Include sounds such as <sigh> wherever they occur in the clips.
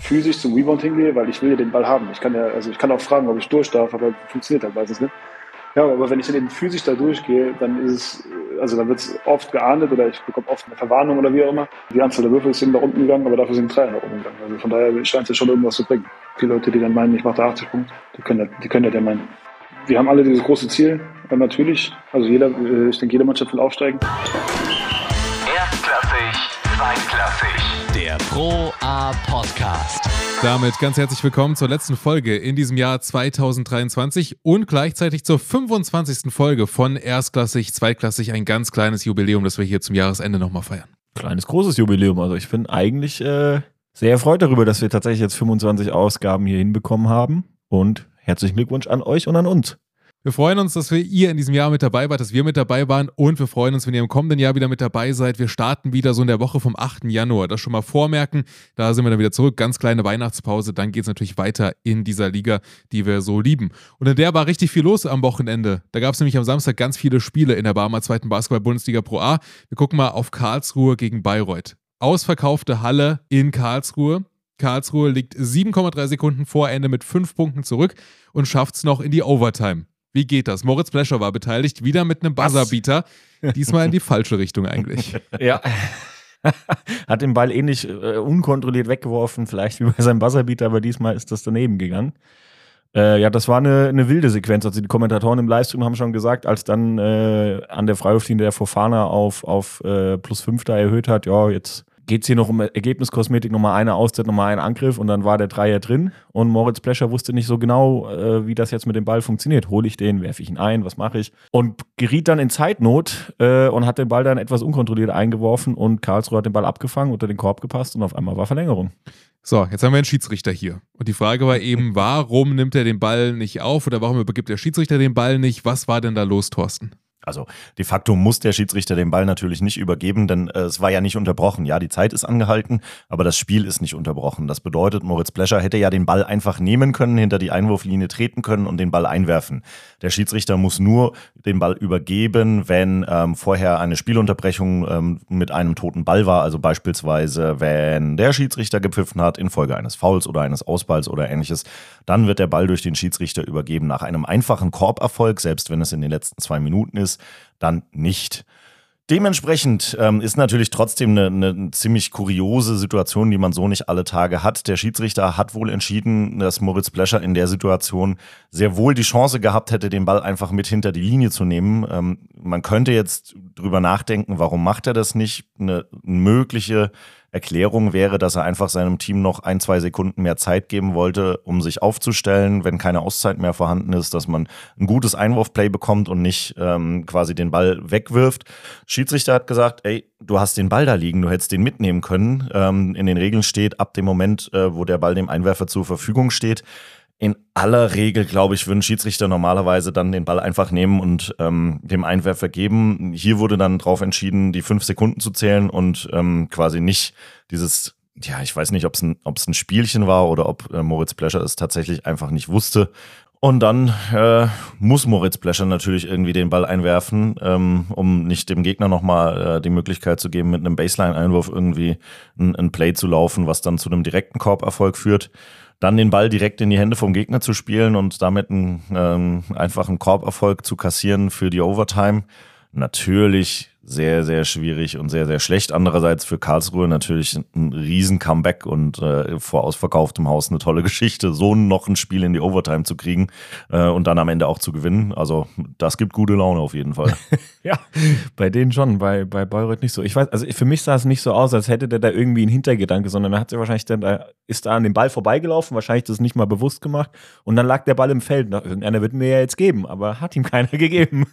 physisch zum Rebound hingehe, weil ich will ja den Ball haben. Ich kann ja, also ich kann auch fragen, ob ich durch darf, aber funktioniert halt meistens nicht. Ja, aber wenn ich dann eben physisch da durchgehe, dann ist es, also dann wird es oft geahndet oder ich bekomme oft eine Verwarnung oder wie auch immer. Die Anzahl der Würfel ist eben nach unten gegangen, aber dafür sind drei nach unten gegangen. Also von daher scheint es ja schon irgendwas zu bringen. Die Leute, die dann meinen, ich mache da 80 Punkte, die können das, die können ja meinen. Wir haben alle dieses große Ziel, natürlich. Also jeder, äh, ich denke, jede Mannschaft will aufsteigen. Erstklassig, zweitklassig. Der Pro A Podcast. Damit ganz herzlich willkommen zur letzten Folge in diesem Jahr 2023 und gleichzeitig zur 25. Folge von Erstklassig, Zweitklassig. Ein ganz kleines Jubiläum, das wir hier zum Jahresende nochmal feiern. Kleines, großes Jubiläum. Also ich bin eigentlich äh, sehr erfreut darüber, dass wir tatsächlich jetzt 25 Ausgaben hier hinbekommen haben. Und herzlichen Glückwunsch an euch und an uns. Wir freuen uns, dass wir ihr in diesem Jahr mit dabei wart, dass wir mit dabei waren und wir freuen uns, wenn ihr im kommenden Jahr wieder mit dabei seid. Wir starten wieder so in der Woche vom 8. Januar. Das schon mal vormerken. Da sind wir dann wieder zurück. Ganz kleine Weihnachtspause. Dann geht es natürlich weiter in dieser Liga, die wir so lieben. Und in der war richtig viel los am Wochenende. Da gab es nämlich am Samstag ganz viele Spiele in der Barmer zweiten Basketball-Bundesliga Pro A. Wir gucken mal auf Karlsruhe gegen Bayreuth. Ausverkaufte Halle in Karlsruhe. Karlsruhe liegt 7,3 Sekunden vor Ende mit 5 Punkten zurück und schafft es noch in die Overtime. Wie geht das? Moritz Blescher war beteiligt, wieder mit einem Buzzerbeater. Diesmal in die falsche Richtung eigentlich. <laughs> Ja. <laughs> Hat den Ball ähnlich äh, unkontrolliert weggeworfen, vielleicht wie bei seinem Buzzerbeater, aber diesmal ist das daneben gegangen. Äh, ja, das war eine, eine, wilde Sequenz. Also die Kommentatoren im Livestream haben schon gesagt, als dann äh, an der Freiwurflinie der Fofana auf, auf äh, plus 5 da erhöht hat, ja, jetzt geht es hier noch um Ergebniskosmetik, nochmal eine Auszeit, nochmal ein Angriff und dann war der Dreier drin und Moritz Plescher wusste nicht so genau, äh, wie das jetzt mit dem Ball funktioniert. Hole ich den, werfe ich ihn ein, was mache ich? Und geriet dann in Zeitnot äh, und hat den Ball dann etwas unkontrolliert eingeworfen und Karlsruhe hat den Ball abgefangen, unter den Korb gepasst und auf einmal war Verlängerung. So, jetzt haben wir einen Schiedsrichter hier. Und die Frage war eben, warum nimmt er den Ball nicht auf oder warum übergibt der Schiedsrichter den Ball nicht? Was war denn da los, Thorsten? Also de facto muss der Schiedsrichter den Ball natürlich nicht übergeben, denn äh, es war ja nicht unterbrochen. Ja, die Zeit ist angehalten, aber das Spiel ist nicht unterbrochen. Das bedeutet, Moritz Blescher hätte ja den Ball einfach nehmen können, hinter die Einwurflinie treten können und den Ball einwerfen. Der Schiedsrichter muss nur den Ball übergeben, wenn ähm, vorher eine Spielunterbrechung ähm, mit einem toten Ball war. Also beispielsweise, wenn der Schiedsrichter gepfiffen hat infolge eines Fouls oder eines Ausballs oder ähnliches, dann wird der Ball durch den Schiedsrichter übergeben nach einem einfachen Korberfolg, selbst wenn es in den letzten zwei Minuten ist dann nicht. Dementsprechend ähm, ist natürlich trotzdem eine, eine ziemlich kuriose Situation, die man so nicht alle Tage hat. Der Schiedsrichter hat wohl entschieden, dass Moritz Blescher in der Situation sehr wohl die Chance gehabt hätte, den Ball einfach mit hinter die Linie zu nehmen. Ähm, man könnte jetzt drüber nachdenken, warum macht er das nicht? Eine mögliche Erklärung wäre, dass er einfach seinem Team noch ein, zwei Sekunden mehr Zeit geben wollte, um sich aufzustellen, wenn keine Auszeit mehr vorhanden ist, dass man ein gutes Einwurfplay bekommt und nicht ähm, quasi den Ball wegwirft. Schiedsrichter hat gesagt, ey, du hast den Ball da liegen, du hättest den mitnehmen können. Ähm, in den Regeln steht, ab dem Moment, äh, wo der Ball dem Einwerfer zur Verfügung steht, in aller Regel, glaube ich, würden Schiedsrichter normalerweise dann den Ball einfach nehmen und ähm, dem Einwerfer geben. Hier wurde dann darauf entschieden, die fünf Sekunden zu zählen und ähm, quasi nicht dieses, ja, ich weiß nicht, ob es ein, ein Spielchen war oder ob äh, Moritz Plescher es tatsächlich einfach nicht wusste. Und dann äh, muss Moritz Plescher natürlich irgendwie den Ball einwerfen, ähm, um nicht dem Gegner nochmal äh, die Möglichkeit zu geben, mit einem Baseline-Einwurf irgendwie ein, ein Play zu laufen, was dann zu einem direkten Korberfolg führt dann den Ball direkt in die Hände vom Gegner zu spielen und damit einen ähm, einfachen Korberfolg zu kassieren für die Overtime. Natürlich sehr, sehr schwierig und sehr, sehr schlecht. Andererseits für Karlsruhe natürlich ein riesen Comeback und äh, vor ausverkauftem Haus eine tolle Geschichte, so noch ein Spiel in die Overtime zu kriegen äh, und dann am Ende auch zu gewinnen. Also das gibt gute Laune auf jeden Fall. <laughs> ja, bei denen schon, bei, bei Bayreuth nicht so. Ich weiß, also für mich sah es nicht so aus, als hätte der da irgendwie einen Hintergedanke, sondern er hat sich wahrscheinlich dann, da, ist da an dem Ball vorbeigelaufen, wahrscheinlich das nicht mal bewusst gemacht und dann lag der Ball im Feld. Na, irgendeiner wird mir ja jetzt geben, aber hat ihm keiner <laughs> gegeben.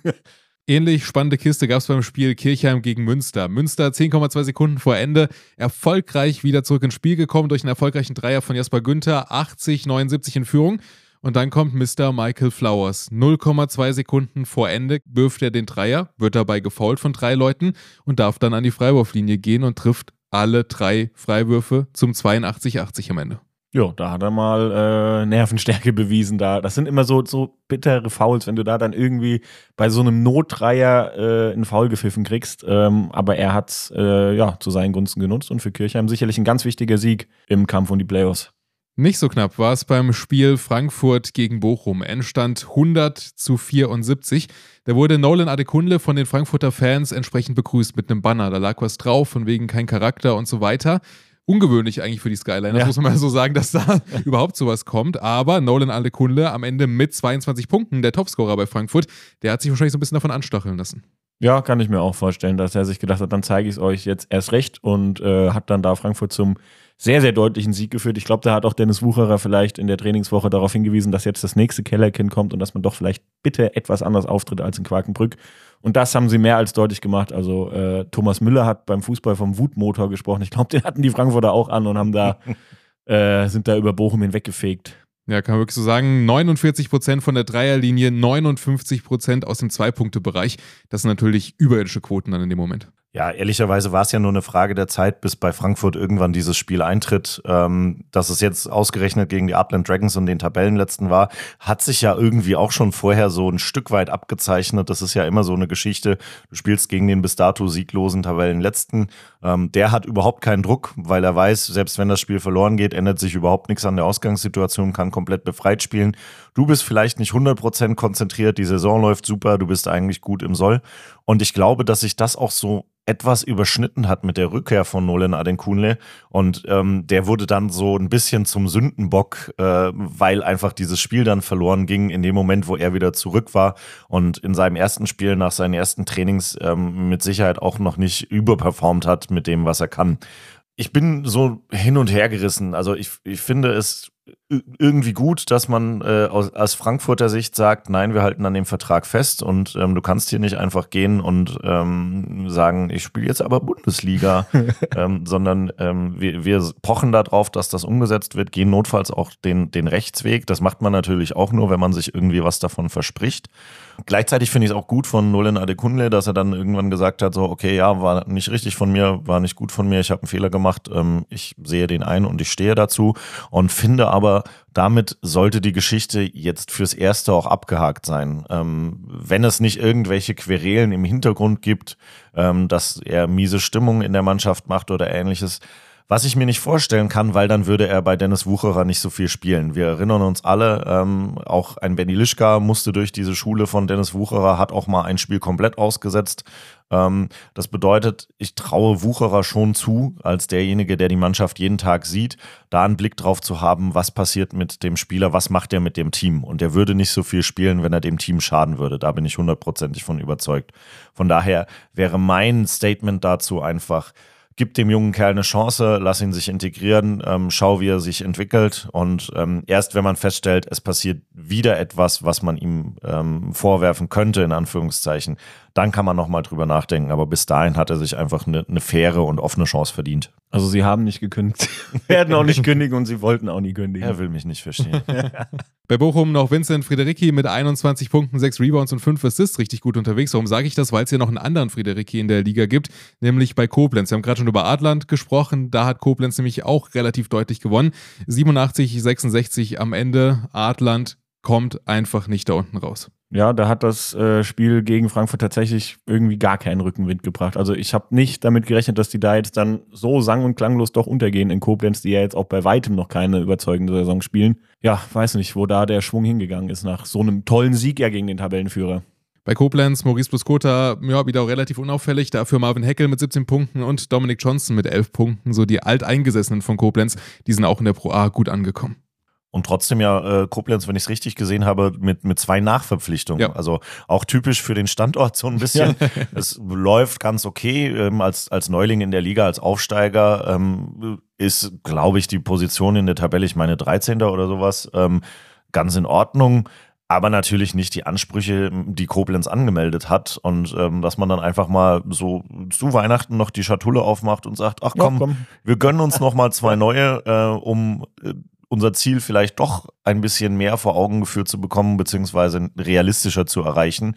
Ähnlich spannende Kiste gab es beim Spiel Kirchheim gegen Münster. Münster 10,2 Sekunden vor Ende erfolgreich wieder zurück ins Spiel gekommen durch einen erfolgreichen Dreier von Jasper Günther, 80, 79 in Führung. Und dann kommt Mr. Michael Flowers. 0,2 Sekunden vor Ende wirft er den Dreier, wird dabei gefault von drei Leuten und darf dann an die Freiwurflinie gehen und trifft alle drei Freiwürfe zum 82-80 am Ende. Ja, da hat er mal äh, Nervenstärke <laughs> bewiesen. Da, das sind immer so, so bittere Fouls, wenn du da dann irgendwie bei so einem Notdreier äh, einen Foul gepfiffen kriegst. Ähm, aber er hat es äh, ja, zu seinen Gunsten genutzt und für Kirchheim sicherlich ein ganz wichtiger Sieg im Kampf um die Playoffs. Nicht so knapp war es beim Spiel Frankfurt gegen Bochum. Endstand 100 zu 74. Da wurde Nolan Adekunle von den Frankfurter Fans entsprechend begrüßt mit einem Banner. Da lag was drauf, von wegen kein Charakter und so weiter ungewöhnlich eigentlich für die Skyliners, ja. muss man mal so sagen, dass da <laughs> überhaupt sowas kommt. Aber Nolan Alekunle am Ende mit 22 Punkten, der Topscorer bei Frankfurt, der hat sich wahrscheinlich so ein bisschen davon anstacheln lassen. Ja, kann ich mir auch vorstellen, dass er sich gedacht hat, dann zeige ich es euch jetzt erst recht und äh, hat dann da Frankfurt zum sehr, sehr deutlichen Sieg geführt. Ich glaube, da hat auch Dennis Wucherer vielleicht in der Trainingswoche darauf hingewiesen, dass jetzt das nächste Kellerkind kommt und dass man doch vielleicht bitte etwas anders auftritt als in Quakenbrück. Und das haben sie mehr als deutlich gemacht. Also äh, Thomas Müller hat beim Fußball vom Wutmotor gesprochen. Ich glaube, den hatten die Frankfurter auch an und haben da, <laughs> äh, sind da über Bochum hinweggefegt. Ja, kann man wirklich so sagen. 49 Prozent von der Dreierlinie, 59 Prozent aus dem Zwei-Punkte-Bereich. Das sind natürlich überirdische Quoten dann in dem Moment. Ja, ehrlicherweise war es ja nur eine Frage der Zeit, bis bei Frankfurt irgendwann dieses Spiel eintritt. Ähm, dass es jetzt ausgerechnet gegen die Upland Dragons und den Tabellenletzten war, hat sich ja irgendwie auch schon vorher so ein Stück weit abgezeichnet. Das ist ja immer so eine Geschichte. Du spielst gegen den bis dato sieglosen Tabellenletzten. Ähm, der hat überhaupt keinen Druck, weil er weiß, selbst wenn das Spiel verloren geht, ändert sich überhaupt nichts an der Ausgangssituation, kann komplett befreit spielen. Du bist vielleicht nicht 100% konzentriert, die Saison läuft super, du bist eigentlich gut im Soll. Und ich glaube, dass sich das auch so etwas überschnitten hat mit der Rückkehr von Nolan Adenkunle und ähm, der wurde dann so ein bisschen zum Sündenbock, äh, weil einfach dieses Spiel dann verloren ging in dem Moment, wo er wieder zurück war und in seinem ersten Spiel nach seinen ersten Trainings ähm, mit Sicherheit auch noch nicht überperformt hat mit dem, was er kann. Ich bin so hin und her gerissen. Also ich, ich finde es irgendwie gut, dass man äh, aus, aus, Frankfurter Sicht sagt, nein, wir halten an dem Vertrag fest und ähm, du kannst hier nicht einfach gehen und ähm, sagen, ich spiele jetzt aber Bundesliga, <laughs> ähm, sondern ähm, wir, wir pochen darauf, dass das umgesetzt wird, gehen notfalls auch den, den Rechtsweg. Das macht man natürlich auch nur, wenn man sich irgendwie was davon verspricht. Gleichzeitig finde ich es auch gut von Nolan Adekunle, dass er dann irgendwann gesagt hat, so, okay, ja, war nicht richtig von mir, war nicht gut von mir, ich habe einen Fehler gemacht, ähm, ich sehe den ein und ich stehe dazu und finde aber, damit sollte die Geschichte jetzt fürs Erste auch abgehakt sein. Ähm, wenn es nicht irgendwelche Querelen im Hintergrund gibt, ähm, dass er miese Stimmung in der Mannschaft macht oder ähnliches, was ich mir nicht vorstellen kann, weil dann würde er bei Dennis Wucherer nicht so viel spielen. Wir erinnern uns alle, ähm, auch ein Benny Lischka musste durch diese Schule von Dennis Wucherer, hat auch mal ein Spiel komplett ausgesetzt. Ähm, das bedeutet, ich traue Wucherer schon zu, als derjenige, der die Mannschaft jeden Tag sieht, da einen Blick drauf zu haben, was passiert mit dem Spieler, was macht er mit dem Team. Und er würde nicht so viel spielen, wenn er dem Team schaden würde. Da bin ich hundertprozentig von überzeugt. Von daher wäre mein Statement dazu einfach, gib dem jungen Kerl eine Chance, lass ihn sich integrieren, ähm, schau, wie er sich entwickelt. Und ähm, erst wenn man feststellt, es passiert wieder etwas, was man ihm ähm, vorwerfen könnte, in Anführungszeichen, dann kann man nochmal drüber nachdenken. Aber bis dahin hat er sich einfach eine, eine faire und offene Chance verdient. Also sie haben nicht gekündigt, <laughs> werden auch nicht kündigen und sie wollten auch nie kündigen. Er will mich nicht verstehen. <laughs> Bei Bochum noch Vincent Friedericki mit 21 Punkten, 6 Rebounds und 5 Assists richtig gut unterwegs. Warum sage ich das? Weil es hier noch einen anderen Friedericki in der Liga gibt, nämlich bei Koblenz. Wir haben gerade schon über Adland gesprochen. Da hat Koblenz nämlich auch relativ deutlich gewonnen. 87, 66 am Ende. Adland kommt einfach nicht da unten raus. Ja, da hat das äh, Spiel gegen Frankfurt tatsächlich irgendwie gar keinen Rückenwind gebracht. Also ich habe nicht damit gerechnet, dass die da jetzt dann so sang- und klanglos doch untergehen in Koblenz, die ja jetzt auch bei weitem noch keine überzeugende Saison spielen. Ja, weiß nicht, wo da der Schwung hingegangen ist nach so einem tollen Sieg ja gegen den Tabellenführer. Bei Koblenz, Maurice Buskota, ja, wieder relativ unauffällig. Dafür Marvin Heckel mit 17 Punkten und Dominic Johnson mit 11 Punkten. So die Alteingesessenen von Koblenz, die sind auch in der Pro A gut angekommen. Und trotzdem ja äh, Koblenz, wenn ich es richtig gesehen habe, mit, mit zwei Nachverpflichtungen. Ja. Also auch typisch für den Standort so ein bisschen. Ja. <laughs> es läuft ganz okay. Ähm, als, als Neuling in der Liga, als Aufsteiger ähm, ist, glaube ich, die Position in der Tabelle, ich meine 13. oder sowas, ähm, ganz in Ordnung. Aber natürlich nicht die Ansprüche, die Koblenz angemeldet hat. Und ähm, dass man dann einfach mal so zu Weihnachten noch die Schatulle aufmacht und sagt, ach komm, ja, komm. wir gönnen uns noch mal zwei neue, äh, um äh, unser Ziel vielleicht doch ein bisschen mehr vor Augen geführt zu bekommen, beziehungsweise realistischer zu erreichen.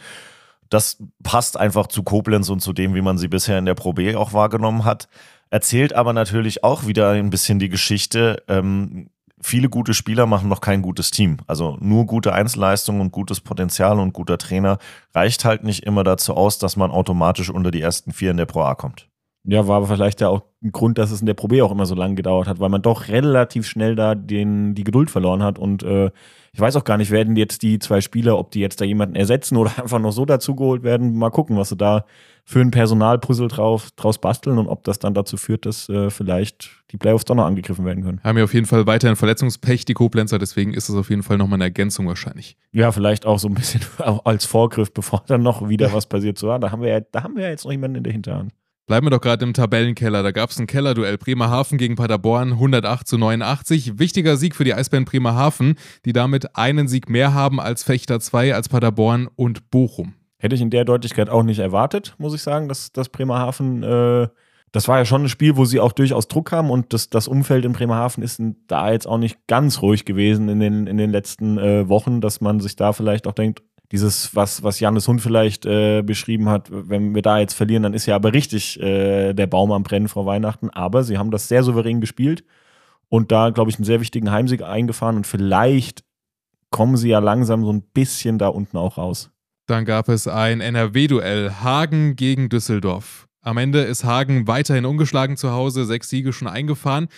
Das passt einfach zu Koblenz und zu dem, wie man sie bisher in der Pro B auch wahrgenommen hat. Erzählt aber natürlich auch wieder ein bisschen die Geschichte. Ähm, viele gute Spieler machen noch kein gutes Team. Also nur gute Einzelleistungen und gutes Potenzial und guter Trainer reicht halt nicht immer dazu aus, dass man automatisch unter die ersten vier in der Pro A kommt. Ja, war aber vielleicht ja auch ein Grund, dass es in der Pro B auch immer so lange gedauert hat, weil man doch relativ schnell da den, die Geduld verloren hat. Und äh, ich weiß auch gar nicht, werden jetzt die zwei Spieler, ob die jetzt da jemanden ersetzen oder <laughs> einfach noch so dazugeholt werden. Mal gucken, was sie da für ein Personalpuzzle drauf, draus basteln und ob das dann dazu führt, dass äh, vielleicht die Playoffs doch noch angegriffen werden können. Haben ja auf jeden Fall weiterhin Verletzungspech, die Koblenzer, deswegen ist es auf jeden Fall nochmal eine Ergänzung wahrscheinlich. Ja, vielleicht auch so ein bisschen <laughs> als Vorgriff, bevor dann noch wieder was passiert. So, ja, da haben wir ja, da haben wir ja jetzt noch jemanden in der Hinterhand. Bleiben wir doch gerade im Tabellenkeller. Da gab es ein Kellerduell Bremerhaven gegen Paderborn 108 zu 89. Wichtiger Sieg für die Eisbären Bremerhaven, die damit einen Sieg mehr haben als Fechter 2, als Paderborn und Bochum. Hätte ich in der Deutlichkeit auch nicht erwartet, muss ich sagen, dass, dass Bremerhaven, äh, das war ja schon ein Spiel, wo sie auch durchaus Druck haben und das, das Umfeld in Bremerhaven ist da jetzt auch nicht ganz ruhig gewesen in den, in den letzten äh, Wochen, dass man sich da vielleicht auch denkt, dieses, was, was Janis Hund vielleicht äh, beschrieben hat, wenn wir da jetzt verlieren, dann ist ja aber richtig äh, der Baum am Brennen vor Weihnachten. Aber sie haben das sehr souverän gespielt und da, glaube ich, einen sehr wichtigen Heimsieg eingefahren und vielleicht kommen sie ja langsam so ein bisschen da unten auch raus. Dann gab es ein NRW-Duell Hagen gegen Düsseldorf. Am Ende ist Hagen weiterhin ungeschlagen zu Hause, sechs Siege schon eingefahren.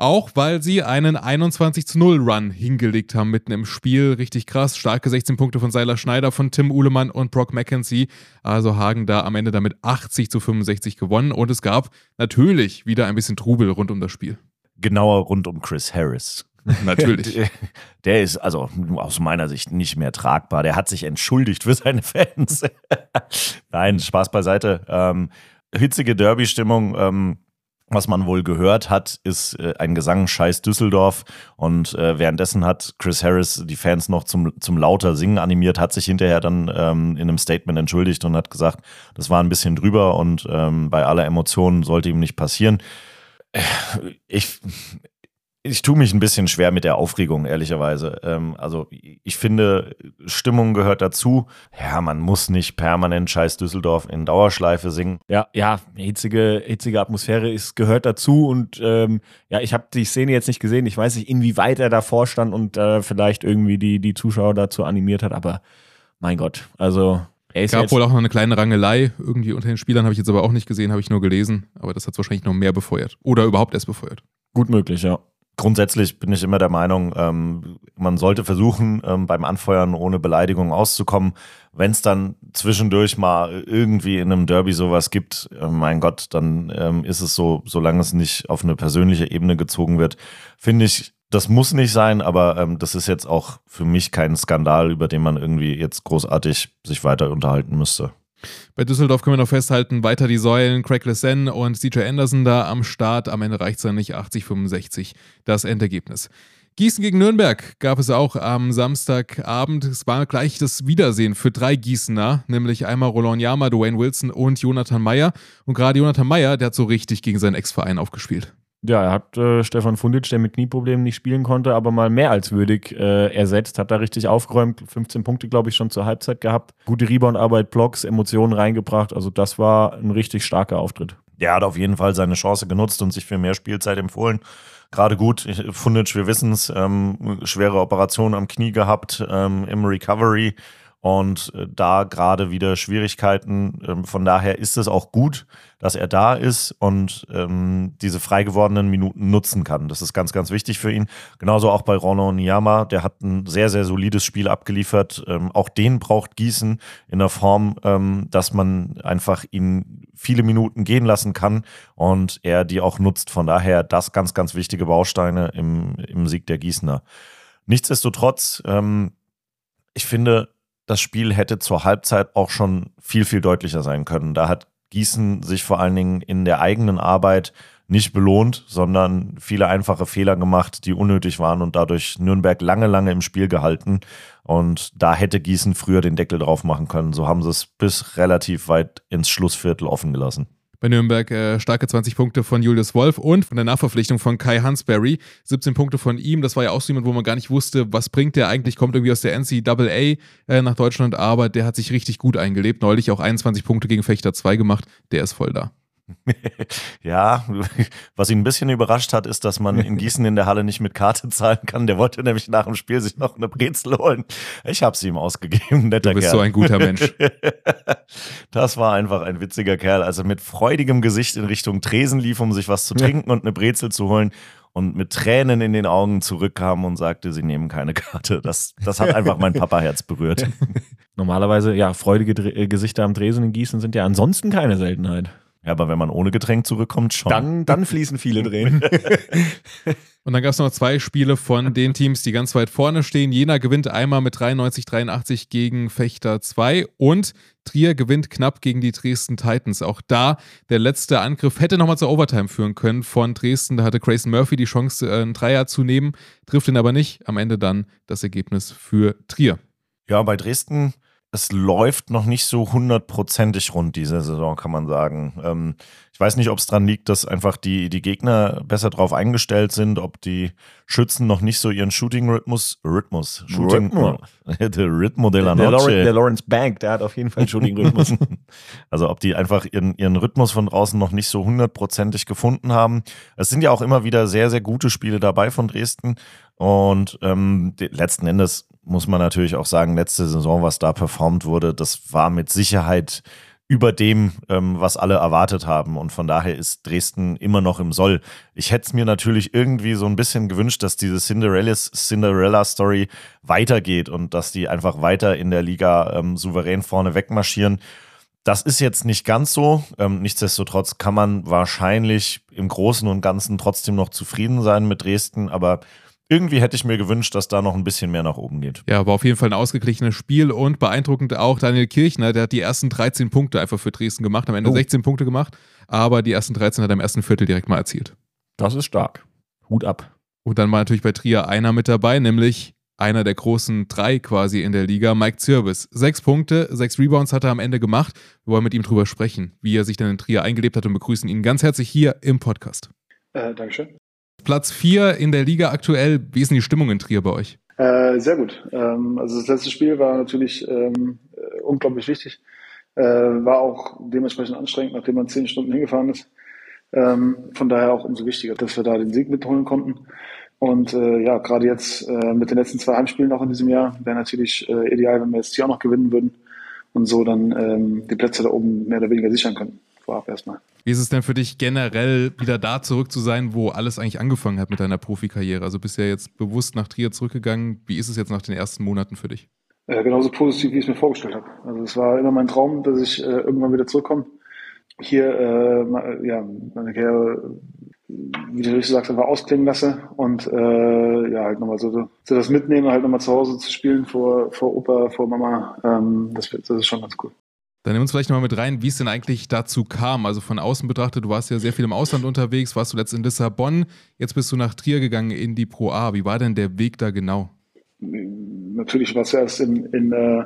Auch weil sie einen 21 zu 0 Run hingelegt haben mitten im Spiel. Richtig krass. Starke 16 Punkte von Seiler Schneider, von Tim Uhlemann und Brock McKenzie. Also Hagen da am Ende damit 80 zu 65 gewonnen. Und es gab natürlich wieder ein bisschen Trubel rund um das Spiel. Genauer rund um Chris Harris. <laughs> Natürlich. Der, ist also aus meiner Sicht nicht mehr tragbar. Der hat sich entschuldigt für seine Fans. <laughs> Nein, Spaß beiseite. Ähm, hitzige Derby-Stimmung. Ähm, was man wohl gehört hat, ist äh, ein Gesang Scheiß Düsseldorf. Und äh, währenddessen hat Chris Harris die Fans noch zum, zum lauter Singen animiert, hat sich hinterher dann ähm, in einem Statement entschuldigt und hat gesagt, das war ein bisschen drüber und ähm, bei aller Emotionen sollte ihm nicht passieren. Äh, ich, ich tue mich ein bisschen schwer mit der Aufregung, ehrlicherweise. Ähm, also ich finde, Stimmung gehört dazu. Ja, man muss nicht permanent Scheiß Düsseldorf in Dauerschleife singen. Ja, ja, hitzige, hitzige Atmosphäre ist, gehört dazu. Und ähm, ja, ich habe die Szene jetzt nicht gesehen. Ich weiß nicht, inwieweit er davor stand und äh, vielleicht irgendwie die, die Zuschauer dazu animiert hat. Aber mein Gott, also es gab wohl auch noch eine kleine Rangelei irgendwie unter den Spielern, habe ich jetzt aber auch nicht gesehen, habe ich nur gelesen. Aber das hat es wahrscheinlich noch mehr befeuert. Oder überhaupt erst befeuert. Gut möglich, ja. Grundsätzlich bin ich immer der Meinung, ähm, man sollte versuchen, ähm, beim Anfeuern ohne Beleidigung auszukommen. Wenn es dann zwischendurch mal irgendwie in einem Derby sowas gibt, äh, mein Gott, dann ähm, ist es so, solange es nicht auf eine persönliche Ebene gezogen wird, finde ich, das muss nicht sein, aber ähm, das ist jetzt auch für mich kein Skandal, über den man irgendwie jetzt großartig sich weiter unterhalten müsste. Bei Düsseldorf können wir noch festhalten, weiter die Säulen, Craig Lessen und CJ Anderson da am Start. Am Ende reicht es dann nicht 80-65, das Endergebnis. Gießen gegen Nürnberg gab es auch am Samstagabend. Es war gleich das Wiedersehen für drei Gießener, nämlich einmal Roland Yama, Dwayne Wilson und Jonathan Meyer. Und gerade Jonathan Meyer, der hat so richtig gegen seinen Ex-Verein aufgespielt. Ja, er hat äh, Stefan Fundic, der mit Knieproblemen nicht spielen konnte, aber mal mehr als würdig äh, ersetzt, hat da richtig aufgeräumt, 15 Punkte, glaube ich, schon zur Halbzeit gehabt. Gute Rebound-Arbeit, Blocks, Emotionen reingebracht, also das war ein richtig starker Auftritt. Der hat auf jeden Fall seine Chance genutzt und sich für mehr Spielzeit empfohlen. Gerade gut, Fundic, wir wissen es, ähm, schwere Operation am Knie gehabt ähm, im Recovery und äh, da gerade wieder Schwierigkeiten. Ähm, von daher ist es auch gut, dass er da ist und ähm, diese frei gewordenen Minuten nutzen kann. Das ist ganz, ganz wichtig für ihn. Genauso auch bei Rono Niyama, der hat ein sehr, sehr solides Spiel abgeliefert. Ähm, auch den braucht Gießen in der Form, ähm, dass man einfach ihn viele Minuten gehen lassen kann und er die auch nutzt. Von daher das ganz, ganz wichtige Bausteine im, im Sieg der Gießener. Nichtsdestotrotz, ähm, ich finde, das Spiel hätte zur Halbzeit auch schon viel, viel deutlicher sein können. Da hat Gießen sich vor allen Dingen in der eigenen Arbeit nicht belohnt, sondern viele einfache Fehler gemacht, die unnötig waren und dadurch Nürnberg lange, lange im Spiel gehalten. Und da hätte Gießen früher den Deckel drauf machen können. So haben sie es bis relativ weit ins Schlussviertel offen gelassen bei Nürnberg äh, starke 20 Punkte von Julius Wolf und von der Nachverpflichtung von Kai Hansberry 17 Punkte von ihm. Das war ja auch so jemand, wo man gar nicht wusste, was bringt der eigentlich, kommt irgendwie aus der NCAA äh, nach Deutschland, aber der hat sich richtig gut eingelebt. Neulich auch 21 Punkte gegen Fechter 2 gemacht, der ist voll da. <laughs> ja, was ihn ein bisschen überrascht hat, ist, dass man in <laughs> Gießen in der Halle nicht mit Karte zahlen kann. Der wollte nämlich nach dem Spiel sich noch eine Brezel holen. Ich habe sie ihm ausgegeben. Netter Du bist Kerl. so ein guter Mensch. <laughs> Das war einfach ein witziger Kerl. Also mit freudigem Gesicht in Richtung Tresen lief, um sich was zu trinken und eine Brezel zu holen und mit Tränen in den Augen zurückkam und sagte, sie nehmen keine Karte. Das, das hat einfach mein Papaherz berührt. Normalerweise, ja, freudige Dre äh, Gesichter am Dresen in Gießen sind ja ansonsten keine Seltenheit. Ja, aber wenn man ohne Getränk zurückkommt, schon. Dann, dann fließen viele Tränen. <laughs> Und dann gab es noch zwei Spiele von den Teams, die ganz weit vorne stehen. Jena gewinnt einmal mit 93-83 gegen Fechter 2 und Trier gewinnt knapp gegen die Dresden Titans. Auch da der letzte Angriff hätte nochmal zur Overtime führen können von Dresden. Da hatte Grayson Murphy die Chance, äh, einen Dreier zu nehmen, trifft ihn aber nicht. Am Ende dann das Ergebnis für Trier. Ja, bei Dresden, es läuft noch nicht so hundertprozentig rund diese Saison, kann man sagen. Ähm, ich weiß nicht, ob es dran liegt, dass einfach die, die Gegner besser drauf eingestellt sind, ob die Schützen noch nicht so ihren Shooting-Rhythmus, Rhythmus, Shooting, Rhythmus. <laughs> der Rhythmo de la Der, Noche. Lawrence, der Lawrence Bank, der hat auf jeden Fall einen Shooting-Rhythmus. <laughs> Also ob die einfach ihren, ihren Rhythmus von draußen noch nicht so hundertprozentig gefunden haben. Es sind ja auch immer wieder sehr, sehr gute Spiele dabei von Dresden. Und ähm, letzten Endes muss man natürlich auch sagen, letzte Saison, was da performt wurde, das war mit Sicherheit über dem, ähm, was alle erwartet haben. Und von daher ist Dresden immer noch im Soll. Ich hätte es mir natürlich irgendwie so ein bisschen gewünscht, dass diese Cinderellas- Cinderella-Story weitergeht und dass die einfach weiter in der Liga ähm, souverän vorne wegmarschieren. Das ist jetzt nicht ganz so. Ähm, nichtsdestotrotz kann man wahrscheinlich im Großen und Ganzen trotzdem noch zufrieden sein mit Dresden, aber irgendwie hätte ich mir gewünscht, dass da noch ein bisschen mehr nach oben geht. Ja, war auf jeden Fall ein ausgeglichenes Spiel und beeindruckend auch Daniel Kirchner, der hat die ersten 13 Punkte einfach für Dresden gemacht, am Ende Oh. 16 Punkte gemacht, aber die ersten 13 hat er im ersten Viertel direkt mal erzielt. Das ist stark. Hut ab. Und dann war natürlich bei Trier einer mit dabei, nämlich einer der großen drei quasi in der Liga, Mike Zirbis. Sechs Punkte, sechs Rebounds hat er am Ende gemacht. Wir wollen mit ihm drüber sprechen, wie er sich dann in Trier eingelebt hat und begrüßen ihn ganz herzlich hier im Podcast. Äh, Dankeschön. Platz vier in der Liga aktuell. Wie ist denn die Stimmung in Trier bei euch? Äh, sehr gut. Ähm, also das letzte Spiel war natürlich ähm, äh, unglaublich wichtig. Äh, war auch dementsprechend anstrengend, nachdem man zehn Stunden hingefahren ist. Ähm, von daher auch umso wichtiger, dass wir da den Sieg mitholen konnten. Und äh, ja, gerade jetzt äh, mit den letzten zwei Heimspielen noch in diesem Jahr wäre natürlich ideal, wenn wir jetzt hier auch noch gewinnen würden und so dann ähm, die Plätze da oben mehr oder weniger sichern Vorab erstmal. Wie ist es denn für dich generell wieder da zurück zu sein, wo alles eigentlich angefangen hat mit deiner Profikarriere? Also bist du ja jetzt bewusst nach Trier zurückgegangen. Wie ist es jetzt nach den ersten Monaten für dich? Äh, genauso positiv, wie ich es mir vorgestellt habe. Also es war immer mein Traum, dass ich äh, irgendwann wieder zurückkomme. Hier, äh, ja, meine Karriere, wie du richtig sagst, einfach ausklingen lasse und äh, ja, halt nochmal so, so das mitnehmen, halt nochmal zu Hause zu spielen vor, vor Opa, vor Mama, ähm, das, das ist schon ganz cool. Dann nimm uns vielleicht nochmal mit rein, wie es denn eigentlich dazu kam. Also von außen betrachtet, du warst ja sehr viel im Ausland unterwegs, warst zuletzt in Lissabon, jetzt bist du nach Trier gegangen in die Pro A. Wie war denn der Weg da genau? Natürlich war es erst in, in, äh,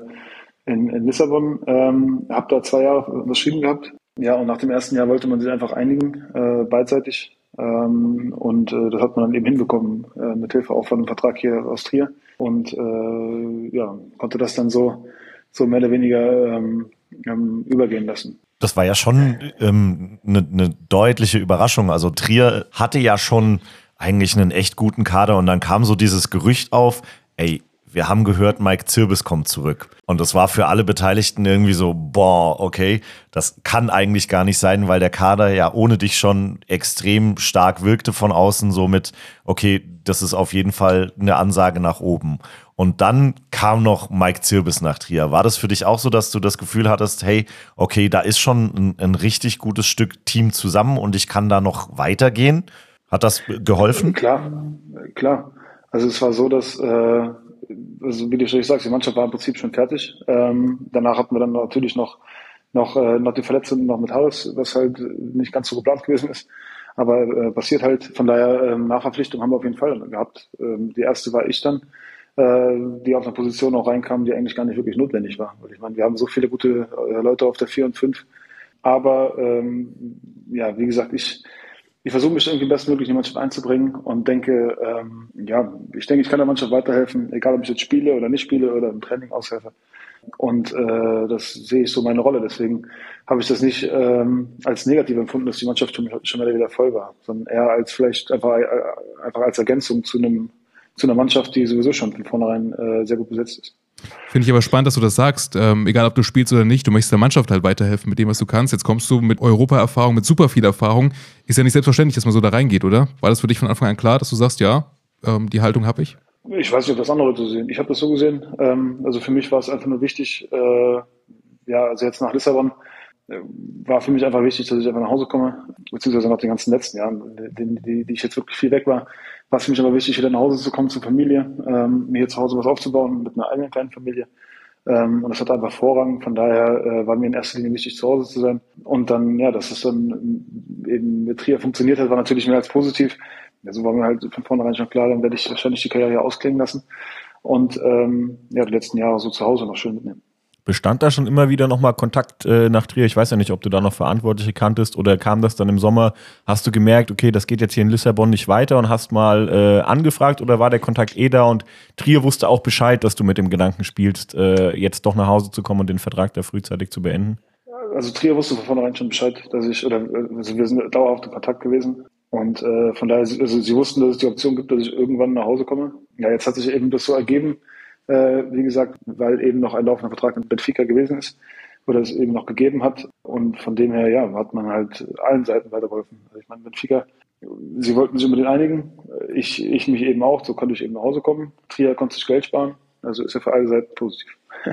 in, in Lissabon, ähm, habe da zwei Jahre unterschrieben gehabt. Ja, und nach dem ersten Jahr wollte man sich einfach einigen, äh, beidseitig. Ähm, und äh, das hat man dann eben hinbekommen, äh, mit Hilfe auch von einem Vertrag hier aus Trier. Und äh, ja, konnte das dann so, so mehr oder weniger ähm, ähm, übergehen lassen. Das war ja schon ähm, eine ne deutliche Überraschung. Also Trier hatte ja schon eigentlich einen echt guten Kader und dann kam so dieses Gerücht auf, ey, wir haben gehört, Mike Zirbis kommt zurück. Und das war für alle Beteiligten irgendwie so, boah, okay, das kann eigentlich gar nicht sein, weil der Kader ja ohne dich schon extrem stark wirkte von außen, so mit, okay, das ist auf jeden Fall eine Ansage nach oben. Und dann kam noch Mike Zirbis nach Trier. War das für dich auch so, dass du das Gefühl hattest, hey, okay, da ist schon ein, ein richtig gutes Stück Team zusammen und ich kann da noch weitergehen? Hat das geholfen? Klar, klar. Also es war so, dass, äh, also wie du schon sagst, die Mannschaft war im Prinzip schon fertig. Ähm, danach hatten wir dann natürlich noch, noch, äh, noch die Verletzung noch mit Haus, was halt nicht ganz so geplant gewesen ist. Aber äh, passiert halt. Von daher, ähm, Nachverpflichtung haben wir auf jeden Fall gehabt. Ähm, die erste war ich dann, äh, die auf eine Position auch reinkam, die eigentlich gar nicht wirklich notwendig war. Weil ich meine, wir haben so viele gute äh, Leute auf der 4 und 5. Aber ähm, ja, wie gesagt, ich ich versuche mich irgendwie bestmöglich in die Mannschaft einzubringen und denke, ähm, ja, ich denke, ich kann der Mannschaft weiterhelfen, egal ob ich jetzt spiele oder nicht spiele oder im Training aushelfe. Und äh, das sehe ich so meine Rolle. Deswegen habe ich das nicht ähm, als negativ empfunden, dass die Mannschaft schon, schon wieder voll war, sondern eher als vielleicht einfach, äh, einfach als Ergänzung zu einem zu einer Mannschaft, die sowieso schon von vornherein äh, sehr gut besetzt ist. Finde ich aber spannend, dass du das sagst. Ähm, egal, ob du spielst oder nicht, du möchtest der Mannschaft halt weiterhelfen mit dem, was du kannst. Jetzt kommst du mit Europa-Erfahrung, mit super viel Erfahrung. Ist ja nicht selbstverständlich, dass man so da reingeht, oder? War das für dich von Anfang an klar, dass du sagst, ja, ähm, die Haltung habe ich? Ich weiß nicht, ob das andere so sehen. Ich habe das so gesehen. Ähm, also für mich war es einfach nur wichtig, äh, ja, also jetzt nach Lissabon, äh, war für mich einfach wichtig, dass ich einfach nach Hause komme, beziehungsweise nach den ganzen letzten Jahren, die, die, die ich jetzt wirklich viel weg war, war es für mich aber wichtig, wieder nach Hause zu kommen zur Familie, ähm, mir hier zu Hause was aufzubauen mit einer eigenen kleinen Familie. Ähm, und das hat einfach Vorrang. Von daher äh, war mir in erster Linie wichtig, zu Hause zu sein. Und dann, ja, dass es dann eben mit Trier funktioniert hat, war natürlich mehr als positiv. Also war mir halt von vornherein schon klar, dann werde ich wahrscheinlich die Karriere ausklingen lassen und ähm, ja, die letzten Jahre so zu Hause noch schön mitnehmen. Bestand da schon immer wieder nochmal Kontakt äh, nach Trier? Ich weiß ja nicht, ob du da noch Verantwortliche kanntest oder kam das dann im Sommer? Hast du gemerkt, okay, das geht jetzt hier in Lissabon nicht weiter und hast mal äh, angefragt oder war der Kontakt eh da und Trier wusste auch Bescheid, dass du mit dem Gedanken spielst, äh, jetzt doch nach Hause zu kommen und den Vertrag da frühzeitig zu beenden? Also Trier wusste von vornherein schon Bescheid, dass ich, oder also wir sind dauerhaft in Kontakt gewesen. Und äh, von daher, also sie wussten, dass es die Option gibt, dass ich irgendwann nach Hause komme. Ja, jetzt hat sich eben das so ergeben, äh, wie gesagt, weil eben noch ein laufender Vertrag mit Benfica gewesen ist oder es eben noch gegeben hat. Und von dem her, ja, hat man halt allen Seiten weitergeholfen. Also ich meine, Benfica, sie wollten sich den einigen, ich, ich mich eben auch, so konnte ich eben nach Hause kommen. Trier konnte sich Geld sparen, also ist ja für alle Seiten positiv. <laughs>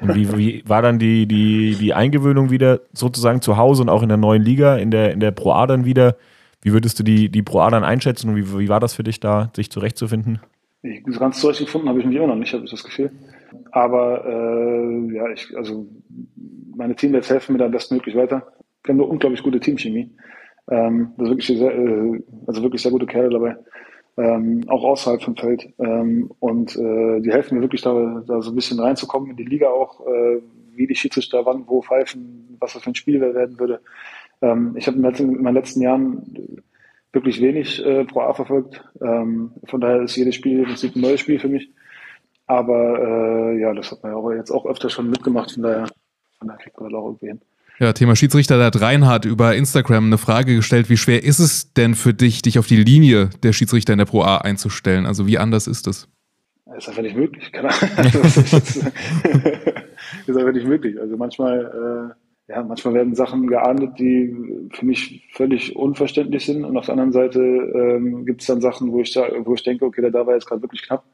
Und wie, wie war dann die, die, die Eingewöhnung wieder sozusagen zu Hause und auch in der neuen Liga, in der, in der Pro A dann wieder? Wie würdest du die, die Pro A dann einschätzen und wie, wie war das für dich da, sich zurechtzufinden? Ich, ganz zurechtgefunden habe ich mich immer noch nicht, habe ich das Gefühl. Aber äh, ja, ich, also meine Teammates helfen mir da bestmöglich weiter. Wir haben eine unglaublich gute Teamchemie. Ähm, das ist wirklich sehr, äh, also wirklich sehr gute Kerle dabei. Ähm, auch außerhalb vom Feld. Ähm, und äh, die helfen mir wirklich da, da so ein bisschen reinzukommen in die Liga auch, äh, wie die Schiedsrichter wann, wo pfeifen, was das für ein Spiel werden würde. Ähm, ich habe in, in meinen letzten Jahren wirklich wenig äh, Pro A verfolgt. Ähm, von daher ist jedes Spiel im Prinzip ein neues Spiel für mich. Aber äh, ja, das hat man ja auch jetzt auch öfter schon mitgemacht, von daher, von daher kriegt man das auch irgendwie hin. Ja, Thema Schiedsrichter, da hat Reinhard über Instagram eine Frage gestellt, wie schwer ist es denn für dich, dich auf die Linie der Schiedsrichter in der Pro A einzustellen? Also wie anders ist das? Das ist einfach nicht möglich. Keine Ahnung. <laughs> das ist, <laughs> ist einfach nicht möglich. Also manchmal äh, ja, manchmal werden Sachen geahndet, die für mich völlig unverständlich sind. Und auf der anderen Seite ähm, gibt es dann Sachen, wo ich, da, wo ich denke, okay, da war jetzt gerade wirklich knapp.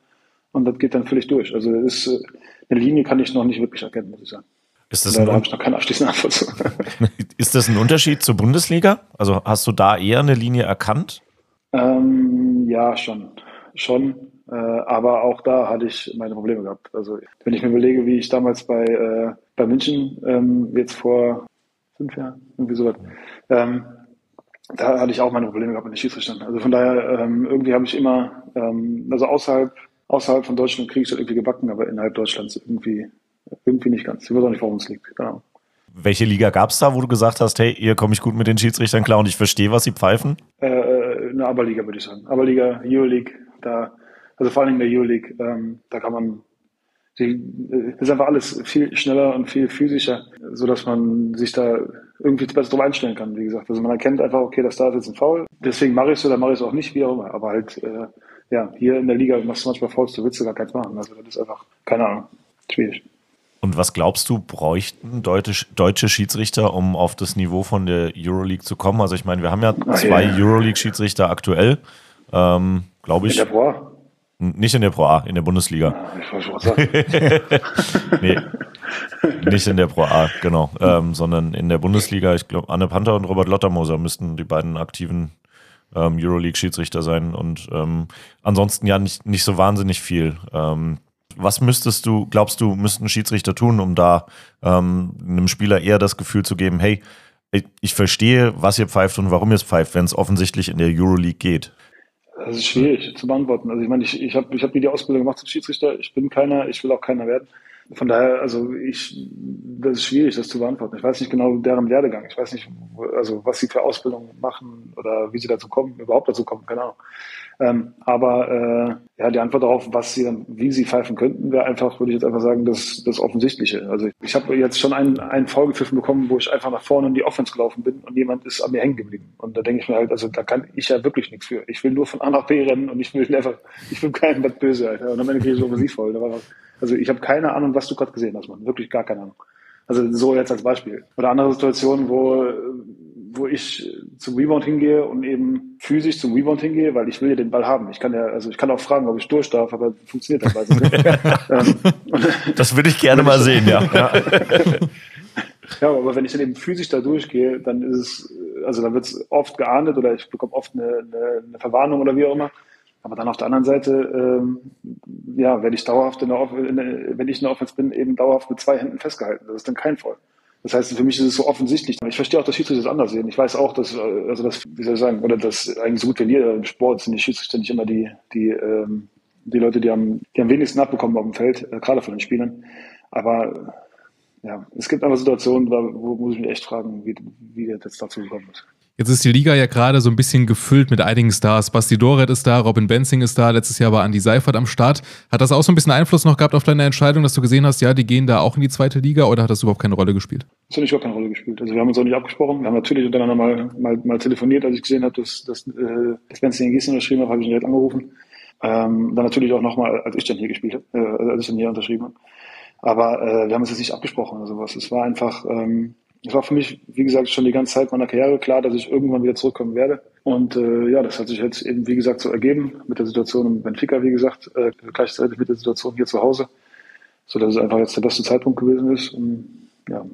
Und das geht dann völlig durch. Also ist, äh, eine Linie kann ich noch nicht wirklich erkennen, muss ich sagen. Ist das da habe ich noch keine abschließende Antwort zu. <laughs> ist das ein Unterschied zur Bundesliga? Also hast du da eher eine Linie erkannt? Ähm, ja, schon. Schon. Äh, aber auch da hatte ich meine Probleme gehabt. Also wenn ich mir überlege, wie ich damals bei, äh, bei München ähm, jetzt vor fünf Jahren, irgendwie so ähm, da hatte ich auch meine Probleme gehabt mit den Schiedsrichtern. Also von daher, ähm, irgendwie habe ich immer, ähm, also außerhalb, außerhalb von Deutschland kriege ich das irgendwie gebacken, aber innerhalb Deutschlands irgendwie, irgendwie nicht ganz. Ich weiß auch nicht, warum es liegt. Genau. Welche Liga gab es da, wo du gesagt hast, hey, hier komme ich gut mit den Schiedsrichtern klar und ich verstehe, was sie pfeifen? Äh, äh eine Aberliga, würde ich sagen. Aberliga, Euroleague, da also vor allem in der Euroleague, ähm, da kann man, die, äh, ist einfach alles viel schneller und viel physischer, so dass man sich da irgendwie besser drauf einstellen kann, wie gesagt. Also man erkennt einfach, okay, das da ist jetzt ein Foul. Deswegen mache ich es oder mache ich es auch nicht, wie auch immer. Aber halt, äh, ja, hier in der Liga machst du manchmal Fouls, du willst du gar keins machen. Also das ist einfach, keine Ahnung, schwierig. Und was glaubst du, bräuchten deutsche, deutsche Schiedsrichter, um auf das Niveau von der Euroleague zu kommen? Also ich meine, wir haben ja ah, zwei. Euroleague-Schiedsrichter aktuell, ähm, glaube ich. Der Boah. Nicht in der Pro A, in der Bundesliga. Ich wollte schon <laughs> nee, nicht in der Pro A, genau. Ähm, sondern in der Bundesliga. Ich glaube, Anne Panther und Robert Lottermoser müssten die beiden aktiven ähm, Euroleague-Schiedsrichter sein. Und ähm, ansonsten ja nicht, nicht so wahnsinnig viel. Ähm, was müsstest du, glaubst du, müssten Schiedsrichter tun, um da ähm, einem Spieler eher das Gefühl zu geben, hey, ich, ich verstehe, was ihr pfeift und warum ihr es pfeift, wenn es offensichtlich in der Euroleague geht? Das ist schwierig zu beantworten. Also ich meine, ich, ich habe ich hab die Ausbildung gemacht zum Schiedsrichter. Ich bin keiner, ich will auch keiner werden. Von daher, also ich, das ist schwierig, das zu beantworten. Ich weiß nicht genau deren Werdegang. Ich weiß nicht, also was sie für Ausbildung machen oder wie sie dazu kommen, überhaupt dazu kommen, keine Ahnung. Ähm, aber äh, ja, die Antwort darauf, was sie dann, wie sie pfeifen könnten, wäre einfach, würde ich jetzt einfach sagen, das, das Offensichtliche. Also ich, ich habe jetzt schon einen, einen Foul gepfiffen bekommen, wo ich einfach nach vorne in die Offense gelaufen bin und jemand ist an mir hängen geblieben. Und da denke ich mir halt, also da kann ich ja wirklich nichts für. Ich will nur von A nach B rennen und ich will <laughs> einfach, ich will keinen was böse, Alter. Und am Ende kriege ich so offensiv voll. Also ich habe keine Ahnung, was du gerade gesehen hast, man. Wirklich gar keine Ahnung. Also so jetzt als Beispiel. Oder andere Situationen, wo, wo ich zum Rebound hingehe und eben physisch zum Rebound hingehe, weil ich will ja den Ball haben. Ich kann ja, also ich kann auch fragen, ob ich durch darf, aber funktioniert das meistens nicht. <laughs> Ähm, das würde ich gerne mal sehen, ja. ja. <laughs> Ja, aber wenn ich dann eben physisch da durchgehe, dann ist es, also dann wird es oft geahndet oder ich bekomme oft eine, eine, eine Verwarnung oder wie auch immer. Aber dann auf der anderen Seite, ähm, ja, werde ich dauerhaft in der, in der, wenn ich in der Offense bin, eben dauerhaft mit zwei Händen festgehalten. Das ist dann kein Foul. Das heißt, für mich ist es so offensichtlich. Ich verstehe auch, dass Schiedsrichter das anders sehen. Ich weiß auch, dass, also das, wie soll ich sagen, oder das eigentlich so gut wie jeder im Sport sind die Schiedsrichter nicht immer die, die, ähm, die Leute, die am, die am wenigsten abbekommen auf dem Feld, äh, gerade von den Spielern. Aber ja, es gibt aber Situationen, wo muss ich mich echt fragen, wie, wie das dazu gekommen ist. Jetzt ist die Liga ja gerade so ein bisschen gefüllt mit einigen Stars. Basti Doret ist da, Robin Benzing ist da, letztes Jahr war Andy Seifert am Start. Hat das auch so ein bisschen Einfluss noch gehabt auf deine Entscheidung, dass du gesehen hast, ja, die gehen da auch in die zweite Liga oder hat das überhaupt keine Rolle gespielt? Das hat überhaupt keine Rolle gespielt. Also wir haben uns auch nicht abgesprochen. Wir haben natürlich untereinander mal, mal, mal telefoniert, als ich gesehen habe, dass, dass, äh, dass Benzing in Gießen unterschrieben hat, habe ich ihn direkt angerufen. Ähm, dann natürlich auch nochmal, als ich dann hier gespielt habe, äh, als ich dann hier unterschrieben habe. Aber äh, wir haben uns jetzt nicht abgesprochen oder sowas. Es war einfach, ähm, es war für mich, wie gesagt, schon die ganze Zeit meiner Karriere klar, dass ich irgendwann wieder zurückkommen werde. Und äh, ja, das hat sich jetzt eben, wie gesagt, so ergeben mit der Situation in Benfica, wie gesagt, äh, gleichzeitig mit der Situation hier zu Hause, so dass es einfach jetzt der beste Zeitpunkt gewesen ist und ja,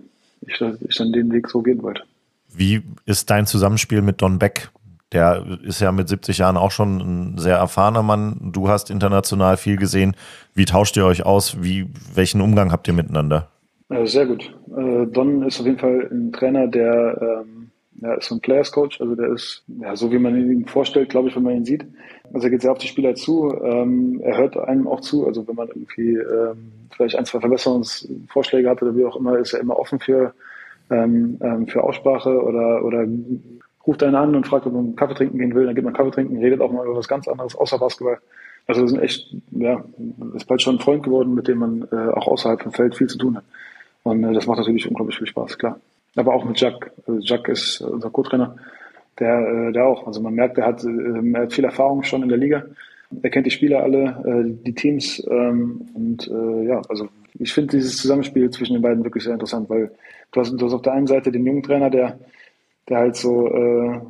ich, ich dann den Weg so gehen wollte. Wie ist dein Zusammenspiel mit Don Beck? Der ist ja mit 70 Jahren auch schon ein sehr erfahrener Mann. Du hast international viel gesehen. Wie tauscht ihr euch aus? Wie, welchen Umgang habt ihr miteinander? Äh, sehr gut. Äh, Don ist auf jeden Fall ein Trainer, der ähm, ja, ist so ein Players Coach, also der ist ja so wie man ihn vorstellt, glaube ich, wenn man ihn sieht. Also er geht sehr auf die Spieler zu, ähm, er hört einem auch zu, also wenn man irgendwie ähm, vielleicht ein, zwei Verbesserungsvorschläge hat oder wie auch immer, ist er immer offen für ähm, ähm, für Aussprache oder oder ruft einen an und fragt, ob man Kaffee trinken gehen will, dann geht man Kaffee trinken, redet auch mal über was ganz anderes außer Basketball. Also wir sind echt, ja, ist bald schon ein Freund geworden, mit dem man äh, auch außerhalb vom Feld viel zu tun hat. Und äh, das macht natürlich unglaublich viel Spaß, klar. Aber auch mit Jack. Also Jack ist unser Co-Trainer, der, äh, der auch. Also man merkt, er hat, äh, hat viel Erfahrung schon in der Liga. Er kennt die Spieler alle, äh, die Teams. Ähm, und äh, ja, also ich finde dieses Zusammenspiel zwischen den beiden wirklich sehr interessant, weil du hast, du hast auf der einen Seite den jungen Trainer, der, der halt so äh,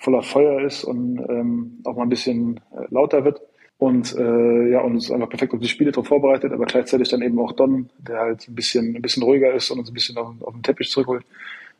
voller Feuer ist und ähm, auch mal ein bisschen äh, lauter wird und äh, ja und uns einfach perfekt auf die Spiele drauf vorbereitet, aber gleichzeitig dann eben auch Don, der halt ein bisschen ein bisschen ruhiger ist und uns ein bisschen auf, auf den Teppich zurückholt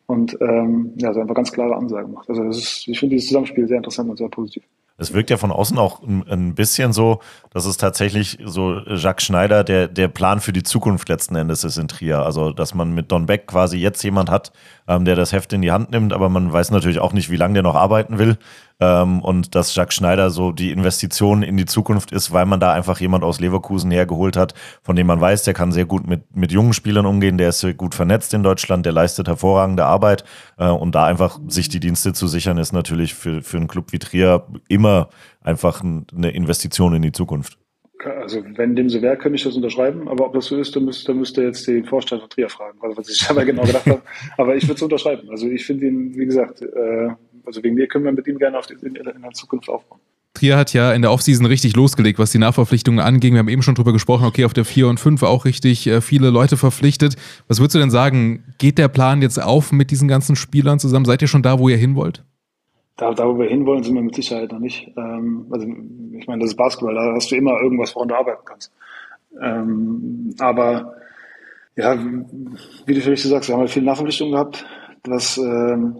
und ähm, ja, so einfach ganz klare Ansagen macht. Also das ist, ich finde dieses Zusammenspiel sehr interessant und sehr positiv. Es wirkt ja von außen auch ein, bisschen so, dass es tatsächlich so Jacques Schneider der, der Plan für die Zukunft letzten Endes ist in Trier. Also, dass man mit Don Beck quasi jetzt jemand hat, ähm, der das Heft in die Hand nimmt, aber man weiß natürlich auch nicht, wie lange der noch arbeiten will. Ähm, und dass Jacques Schneider so die Investition in die Zukunft ist, weil man da einfach jemand aus Leverkusen hergeholt hat, von dem man weiß, der kann sehr gut mit, mit jungen Spielern umgehen, der ist sehr gut vernetzt in Deutschland, der leistet hervorragende Arbeit. Äh, und da einfach sich die Dienste zu sichern, ist natürlich für, für einen Club wie Trier immer einfach eine Investition in die Zukunft. Also wenn dem so wäre, könnte ich das unterschreiben, aber ob das so ist, dann müsste, müsste jetzt den Vorstand von Trier fragen, also was ich <laughs> dabei genau gedacht habe. Aber ich würde es unterschreiben. Also ich finde ihn, wie gesagt, äh, also wegen mir können wir mit ihm gerne auf die, in, in der Zukunft aufbauen. Trier hat ja in der Offseason richtig losgelegt, was die Nachverpflichtungen anging. Wir haben eben schon drüber gesprochen, okay, auf der 4 und 5 auch richtig äh, viele Leute verpflichtet. Was würdest du denn sagen, geht der Plan jetzt auf mit diesen ganzen Spielern zusammen? Seid ihr schon da, wo ihr hin wollt? Da, da wo wir hinwollen, sind wir mit Sicherheit noch nicht. Ähm, also ich meine, das ist Basketball, da hast du immer irgendwas, woran du arbeiten kannst. Ähm, aber ja, wie du vielleicht sagst, wir haben halt viele Nachverpflichtungen gehabt, was, ähm,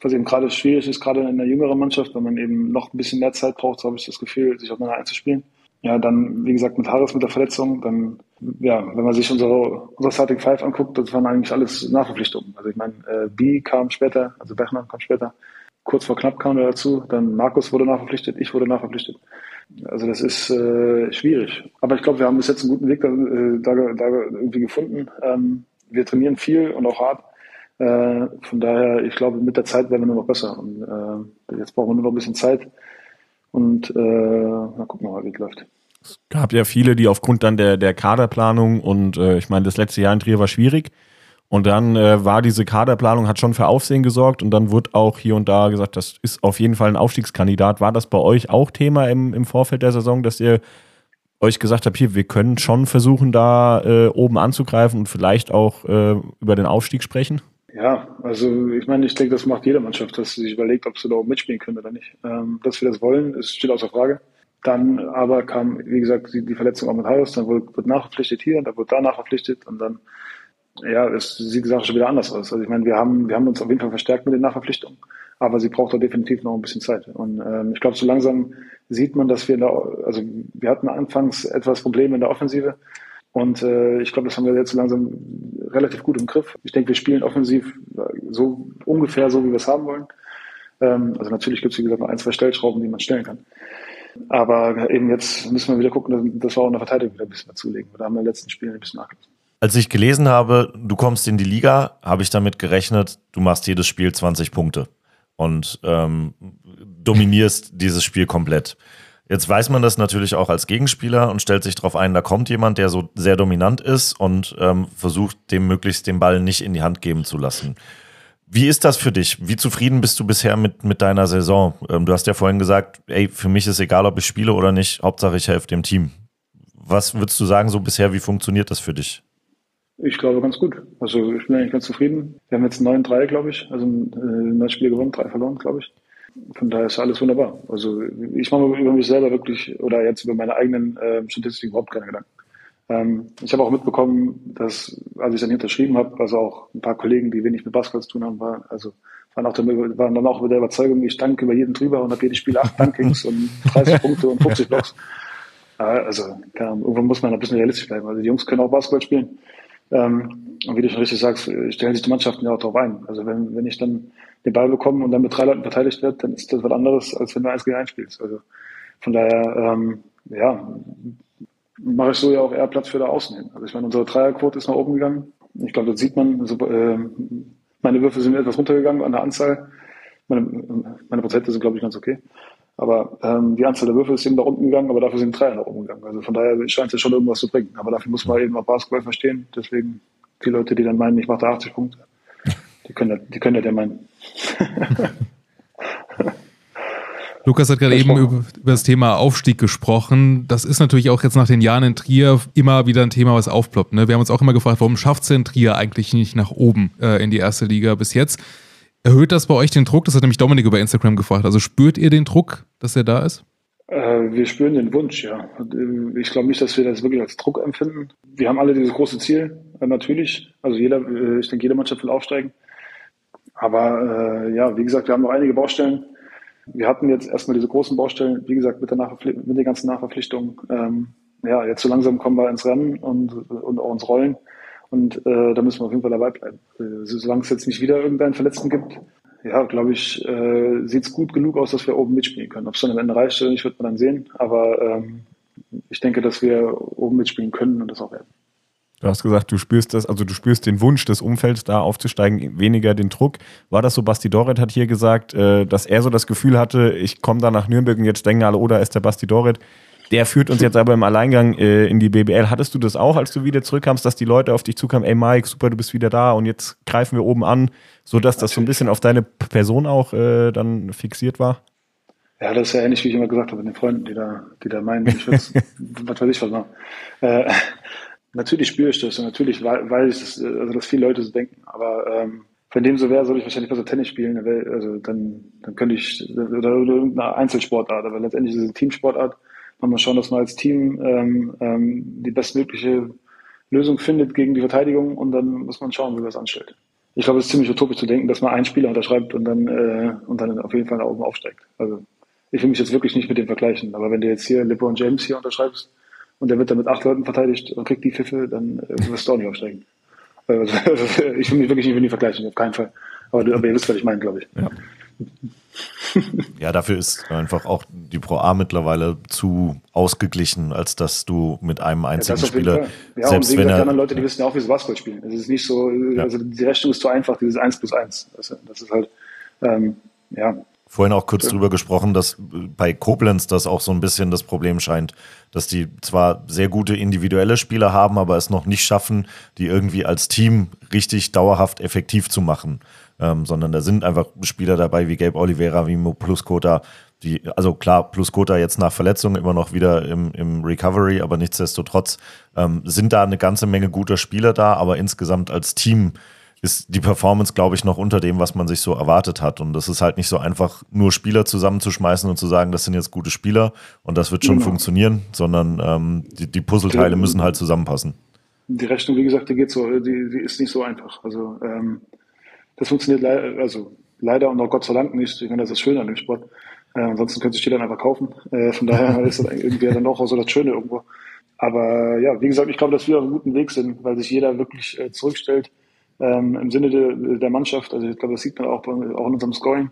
was eben gerade schwierig ist, gerade in der jüngeren Mannschaft, wenn man eben noch ein bisschen mehr Zeit braucht, so habe ich das Gefühl, sich aufeinander einzuspielen. Ja, dann, wie gesagt, mit Harris mit der Verletzung, dann, ja, wenn man sich unsere, unsere Starting Five anguckt, das waren eigentlich alles Nachverpflichtungen. Also ich meine, äh, B kam später, also Bechner kam später, kurz vor knapp kam er dazu, dann Markus wurde nachverpflichtet, ich wurde nachverpflichtet. Also das ist äh, schwierig. Aber ich glaube, wir haben bis jetzt einen guten Weg da, äh, da, da irgendwie gefunden. Ähm, wir trainieren viel und auch hart. Äh, von daher, ich glaube, mit der Zeit werden wir nur noch besser. Und äh, jetzt brauchen wir nur noch ein bisschen Zeit. Und äh, mal gucken wir mal, wie es läuft. Es gab ja viele, die aufgrund dann der, der Kaderplanung und äh, ich meine, das letzte Jahr in Trier war schwierig. Und dann äh, war diese Kaderplanung, hat schon für Aufsehen gesorgt und dann wurde auch hier und da gesagt, das ist auf jeden Fall ein Aufstiegskandidat. War das bei euch auch Thema im, im Vorfeld der Saison, dass ihr euch gesagt habt, hier, wir können schon versuchen, da äh, oben anzugreifen und vielleicht auch äh, über den Aufstieg sprechen? Ja, also ich meine, ich denke, das macht jede Mannschaft, dass sie sich überlegt, ob sie da oben mitspielen können oder nicht. Ähm, dass wir das wollen, ist, steht außer Frage. Dann aber kam, wie gesagt, die, die Verletzung auch mit Haus, dann wurde, wird nachverpflichtet hier, dann wird da nachverpflichtet und dann, ja, es sieht die Sache schon wieder anders aus. Also ich meine, wir haben, wir haben uns auf jeden Fall verstärkt mit den Nachverpflichtungen, aber sie braucht da definitiv noch ein bisschen Zeit. Und ähm, ich glaube, so langsam sieht man, dass wir da, also wir hatten anfangs etwas Probleme in der Offensive und äh, ich glaube, das haben wir jetzt so langsam relativ gut im Griff. Ich denke, wir spielen offensiv so ungefähr so, wie wir es haben wollen. Ähm, also natürlich gibt es, wie gesagt, noch ein, zwei Stellschrauben, die man stellen kann. Aber eben jetzt müssen wir wieder gucken, dass wir auch in der Verteidigung wieder ein bisschen dazulegen. Da haben wir in den letzten Spielen ein bisschen nachgelassen. Als ich gelesen habe, du kommst in die Liga, habe ich damit gerechnet, du machst jedes Spiel 20 Punkte und ähm, dominierst dieses Spiel komplett. Jetzt weiß man das natürlich auch als Gegenspieler und stellt sich darauf ein, da kommt jemand, der so sehr dominant ist und ähm, versucht, dem möglichst den Ball nicht in die Hand geben zu lassen. Wie ist das für dich? Wie zufrieden bist du bisher mit, mit deiner Saison? Ähm, du hast ja vorhin gesagt, ey, für mich ist egal, ob ich spiele oder nicht, Hauptsache ich helfe dem Team. Was würdest du sagen so bisher, wie funktioniert das für dich? Ich glaube ganz gut. Also ich bin eigentlich ganz zufrieden. Wir haben jetzt 9-3, glaube ich. Also äh, neun Spiele gewonnen, drei verloren, glaube ich. Von daher ist alles wunderbar. Also ich mache mir über mich selber wirklich oder jetzt über meine eigenen äh, Statistiken überhaupt keine Gedanken. Ähm, ich habe auch mitbekommen, dass, als ich dann unterschrieben habe, also auch ein paar Kollegen, die wenig mit Basketball zu tun haben, war, also waren, auch, waren dann auch mit der Überzeugung, ich danke über jeden drüber und habe jedes Spiel acht Dankings und 30 Punkte und 50 Blocks. <laughs> Also klar, irgendwann muss man ein bisschen realistisch bleiben. Also die Jungs können auch Basketball spielen. Ähm, und wie du schon richtig sagst, stellen sich die Mannschaften ja auch darauf ein. Also wenn, wenn ich dann den Ball bekomme und dann mit drei Leuten verteidigt wird, dann ist das was anderes, als wenn du eins gegen eins spielst. Also von daher, ähm, ja, mache ich so ja auch eher Platz für da außen hin. Also ich meine, unsere Dreierquote ist nach oben gegangen. Ich glaube, das sieht man. Also, äh, meine Würfe sind etwas runtergegangen an der Anzahl. Meine, meine Prozente sind, glaube ich, ganz okay. Aber ähm, die Anzahl der Würfe ist eben nach unten gegangen, aber dafür sind Dreier nach oben gegangen. Also von daher scheint es ja schon irgendwas zu bringen. Aber dafür muss man eben auch Basketball verstehen. Deswegen die Leute, die dann meinen, ich mache da 80 Punkte, <laughs> die können, die können ja der meinen. <laughs> Lukas hat gerade eben über, über, das Thema Aufstieg gesprochen. Das ist natürlich auch jetzt nach den Jahren in Trier immer wieder ein Thema, was aufploppt. Ne? Wir haben uns auch immer gefragt, warum schafft es denn Trier eigentlich nicht nach oben äh, in die erste Liga bis jetzt? Erhöht das bei euch den Druck? Das hat nämlich Dominik über Instagram gefragt. Also spürt ihr den Druck, dass er da ist? Äh, wir spüren den Wunsch, ja. Äh, ich glaube nicht, dass wir das wirklich als Druck empfinden. Wir haben alle dieses große Ziel, äh, natürlich. Also jeder, äh, ich denke, jede Mannschaft will aufsteigen. Aber ja, wie gesagt, wir haben noch einige Baustellen wir hatten jetzt erstmal diese großen Baustellen, wie gesagt, mit der, mit der ganzen Nachverpflichtung. Ähm, ja, jetzt so langsam kommen wir ins Rennen und, und auch ins Rollen. Und äh, da müssen wir auf jeden Fall dabei bleiben. Äh, solange es jetzt nicht wieder irgendeinen Verletzten gibt, ja, glaube ich, äh, sieht es gut genug aus, dass wir oben mitspielen können. Ob es dann am Ende reicht oder nicht, wird man dann sehen. Aber ähm, ich denke, dass wir oben mitspielen können und das auch werden. Du hast gesagt, du spürst das, also du spürst den Wunsch des Umfelds, da aufzusteigen, weniger den Druck. War das so, Basti Doret hat hier gesagt, äh, dass er so das Gefühl hatte, ich komme da nach Nürnberg und jetzt denken alle, oh, da ist der Basti Doret. Der führt uns jetzt aber im Alleingang äh, in die BBL. Hattest du das auch, als du wieder zurückkamst, dass die Leute auf dich zukamen, ey Mike, super, du bist wieder da und jetzt greifen wir oben an, sodass das so ein bisschen auf deine Person auch äh, dann fixiert war? Ja, das ist ja ähnlich, wie ich immer gesagt habe, mit den Freunden, die da, die da meinen, ich <laughs> was weiß ich was machen. Äh, Natürlich spüre ich das und natürlich weiß ich, dass, also, dass viele Leute so denken. Aber ähm, wenn dem so wäre, soll ich wahrscheinlich besser Tennis spielen. Also dann, dann könnte ich, oder irgendeine Einzelsportart, aber letztendlich ist es eine Teamsportart. Man muss schauen, dass man als Team ähm, ähm, die bestmögliche Lösung findet gegen die Verteidigung und dann muss man schauen, wie man es anstellt. Ich glaube, es ist ziemlich utopisch zu denken, dass man einen Spieler unterschreibt und dann, äh, und dann auf jeden Fall nach oben aufsteigt. Also ich will mich jetzt wirklich nicht mit dem vergleichen. Aber wenn du jetzt hier LeBron James hier unterschreibst, und der wird dann mit acht Leuten verteidigt und kriegt die Pfiffe, dann äh, wirst du auch nicht aufsteigen. Also, <laughs> ich will mich wirklich nicht mit ihm vergleichen, auf keinen Fall. Aber, aber ihr wisst, was ich meine, glaube ich. Ja. ja, dafür ist einfach auch die Pro A mittlerweile zu ausgeglichen, als dass du mit einem einzigen ja, Spieler, ja, selbst und wenn er, Leute, die wissen ja auch, wie sie Basketball spielen. Es ist nicht so, ja. also die Rechnung ist zu einfach, dieses 1 plus 1. Das, das ist halt, ähm, ja, vorhin auch kurz ja. drüber gesprochen, dass bei Koblenz das auch so ein bisschen das Problem scheint, dass die zwar sehr gute individuelle Spieler haben, aber es noch nicht schaffen, die irgendwie als Team richtig dauerhaft effektiv zu machen. Ähm, sondern da sind einfach Spieler dabei wie Gabe Oliveira, wie Mo Pluskota, die, also klar, Pluskota jetzt nach Verletzung immer noch wieder im, im Recovery, aber nichtsdestotrotz ähm, sind da eine ganze Menge guter Spieler da, aber insgesamt als Team ist die Performance, glaube ich, noch unter dem, was man sich so erwartet hat. Und das ist halt nicht so einfach, nur Spieler zusammenzuschmeißen und zu sagen, das sind jetzt gute Spieler und das wird schon genau. funktionieren, sondern ähm, die, die Puzzleteile müssen halt zusammenpassen. Die Rechnung, wie gesagt, die geht so, die, die ist nicht so einfach. Also ähm, das funktioniert leider, also leider und auch Gott sei Dank nicht. Ich meine, das ist schön an dem Sport. Äh, ansonsten könnte sich jeder einfach kaufen. Äh, von daher <laughs> ist das irgendwie dann auch so das Schöne irgendwo. Aber ja, wie gesagt, ich glaube, dass wir auf einem guten Weg sind, weil sich jeder wirklich äh, zurückstellt ähm, im Sinne de, der Mannschaft. Also ich glaube, das sieht man auch, bei, auch in unserem Scoring.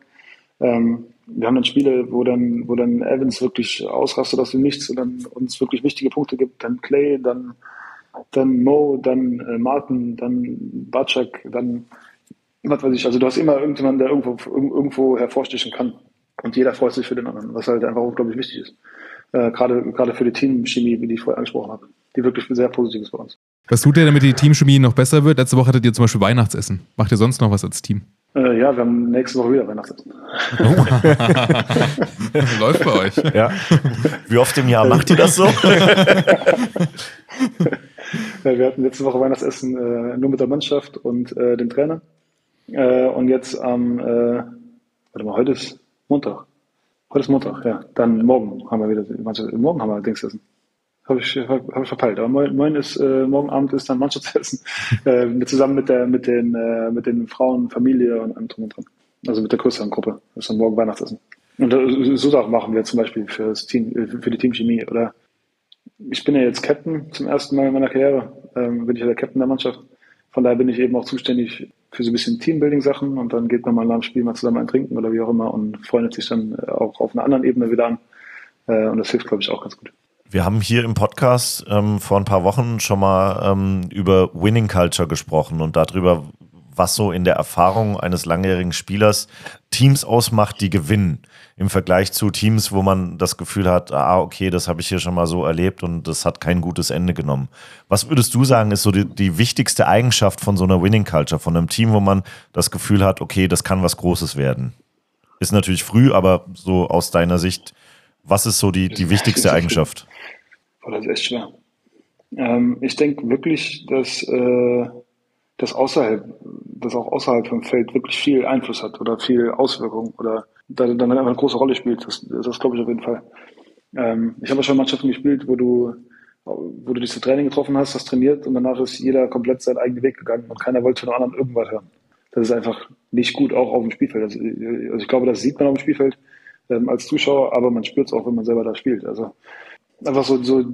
Ähm, wir haben dann Spiele, wo dann, wo dann Evans wirklich ausrastet aus dem Nichts und dann uns wirklich wichtige Punkte gibt. Dann Clay, dann, dann Mo, dann äh, Martin, dann Batschak, dann was weiß ich. Also du hast immer irgendjemanden, der irgendwo, irgendwo hervorstechen kann. Und jeder freut sich für den anderen, was halt einfach unglaublich wichtig ist. Äh, gerade, gerade für die Teamchemie, wie ich vorher angesprochen habe, die wirklich sehr positiv ist bei uns. Was tut ihr, damit die Teamchemie noch besser wird? Letzte Woche hattet ihr zum Beispiel Weihnachtsessen. Macht ihr sonst noch was als Team? Äh, ja, wir haben nächste Woche wieder Weihnachtsessen. Oh. <laughs> Läuft bei euch. Ja. Wie oft im Jahr macht ihr das so? <laughs> ja, wir hatten letzte Woche Weihnachtsessen äh, nur mit der Mannschaft und äh, dem Trainer. Äh, und jetzt am, äh, warte mal, heute ist Montag. Heute ist Montag, ja. Dann morgen haben wir wieder, morgen haben wir Dingsessen. Habe ich, hab, hab ich verpeilt. Aber morgen ist, äh, morgen Abend ist dann Mannschaftsessen. <laughs> äh, zusammen mit der, mit den, äh, mit den Frauen, Familie und allem drum und dran. Also mit der größeren Gruppe. Das ist dann morgen Weihnachtsessen. Und äh, so Sachen machen wir zum Beispiel für das Team, äh, für die Teamchemie. Oder ich bin ja jetzt Captain zum ersten Mal in meiner Karriere. Ähm, bin ich ja der Captain der Mannschaft. Von daher bin ich eben auch zuständig für so ein bisschen Teambuilding-Sachen und dann geht man mal nach dem Spiel mal zusammen ein Trinken oder wie auch immer und freundet sich dann äh, auch auf einer anderen Ebene wieder an. Äh, und das hilft, glaube ich, auch ganz gut. Wir haben hier im Podcast ähm, vor ein paar Wochen schon mal ähm, über Winning Culture gesprochen und darüber, was so in der Erfahrung eines langjährigen Spielers Teams ausmacht, die gewinnen. Im Vergleich zu Teams, wo man das Gefühl hat, ah, okay, das habe ich hier schon mal so erlebt und das hat kein gutes Ende genommen. Was würdest du sagen, ist so die, die wichtigste Eigenschaft von so einer Winning Culture, von einem Team, wo man das Gefühl hat, okay, das kann was Großes werden? Ist natürlich früh, aber so aus deiner Sicht, was ist so die, die wichtigste <laughs> Eigenschaft? Boah, das ist echt schwer. Ähm, ich denke wirklich, dass äh, das außerhalb, das auch außerhalb vom Feld wirklich viel Einfluss hat oder viel Auswirkung oder da dann einfach eine große Rolle spielt. Das, das glaube ich auf jeden Fall. Ähm, ich habe schon Mannschaften gespielt, wo du, wo du dich zu Training getroffen hast, hast trainiert und danach ist jeder komplett seinen eigenen Weg gegangen und keiner wollte von anderen irgendwas hören. Das ist einfach nicht gut, auch auf dem Spielfeld. Also, also ich glaube, das sieht man auf dem Spielfeld ähm, als Zuschauer, aber man spürt es auch, wenn man selber da spielt. Also einfach so, so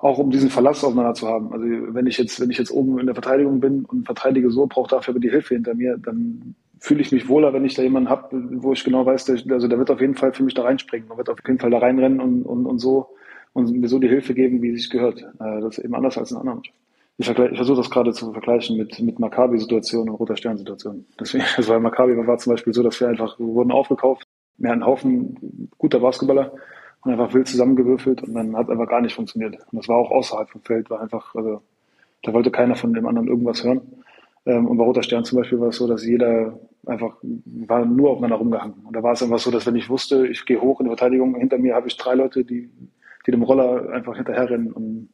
auch um diesen Verlass aufeinander zu haben. Also wenn ich jetzt, wenn ich jetzt oben in der Verteidigung bin und verteidige so, brauche dafür aber die Hilfe hinter mir, dann fühle ich mich wohler, wenn ich da jemanden habe, wo ich genau weiß, der, also der wird auf jeden Fall für mich da reinspringen, der wird auf jeden Fall da reinrennen und, und, und so und mir so die Hilfe geben, wie es sich gehört. Äh, das ist eben anders als in anderen Mannschaften. Ich, ich versuche das gerade zu vergleichen mit, mit Maccabi-Situationen und Roter Stern-Situationen. Deswegen, <laughs> also bei Maccabi war zum Beispiel so, dass wir einfach, wir wurden aufgekauft, wir hatten einen Haufen guter Basketballer, und einfach wild zusammengewürfelt und dann hat es einfach gar nicht funktioniert. Und das war auch außerhalb vom Feld, war einfach, also da wollte keiner von dem anderen irgendwas hören. Ähm, und bei Roter Stern zum Beispiel war es so, dass jeder einfach war nur aufeinander rumgehangen. Und da war es einfach so, dass wenn ich wusste, ich gehe hoch in die Verteidigung, hinter mir habe ich drei Leute, die, die dem Roller einfach hinterherrennen und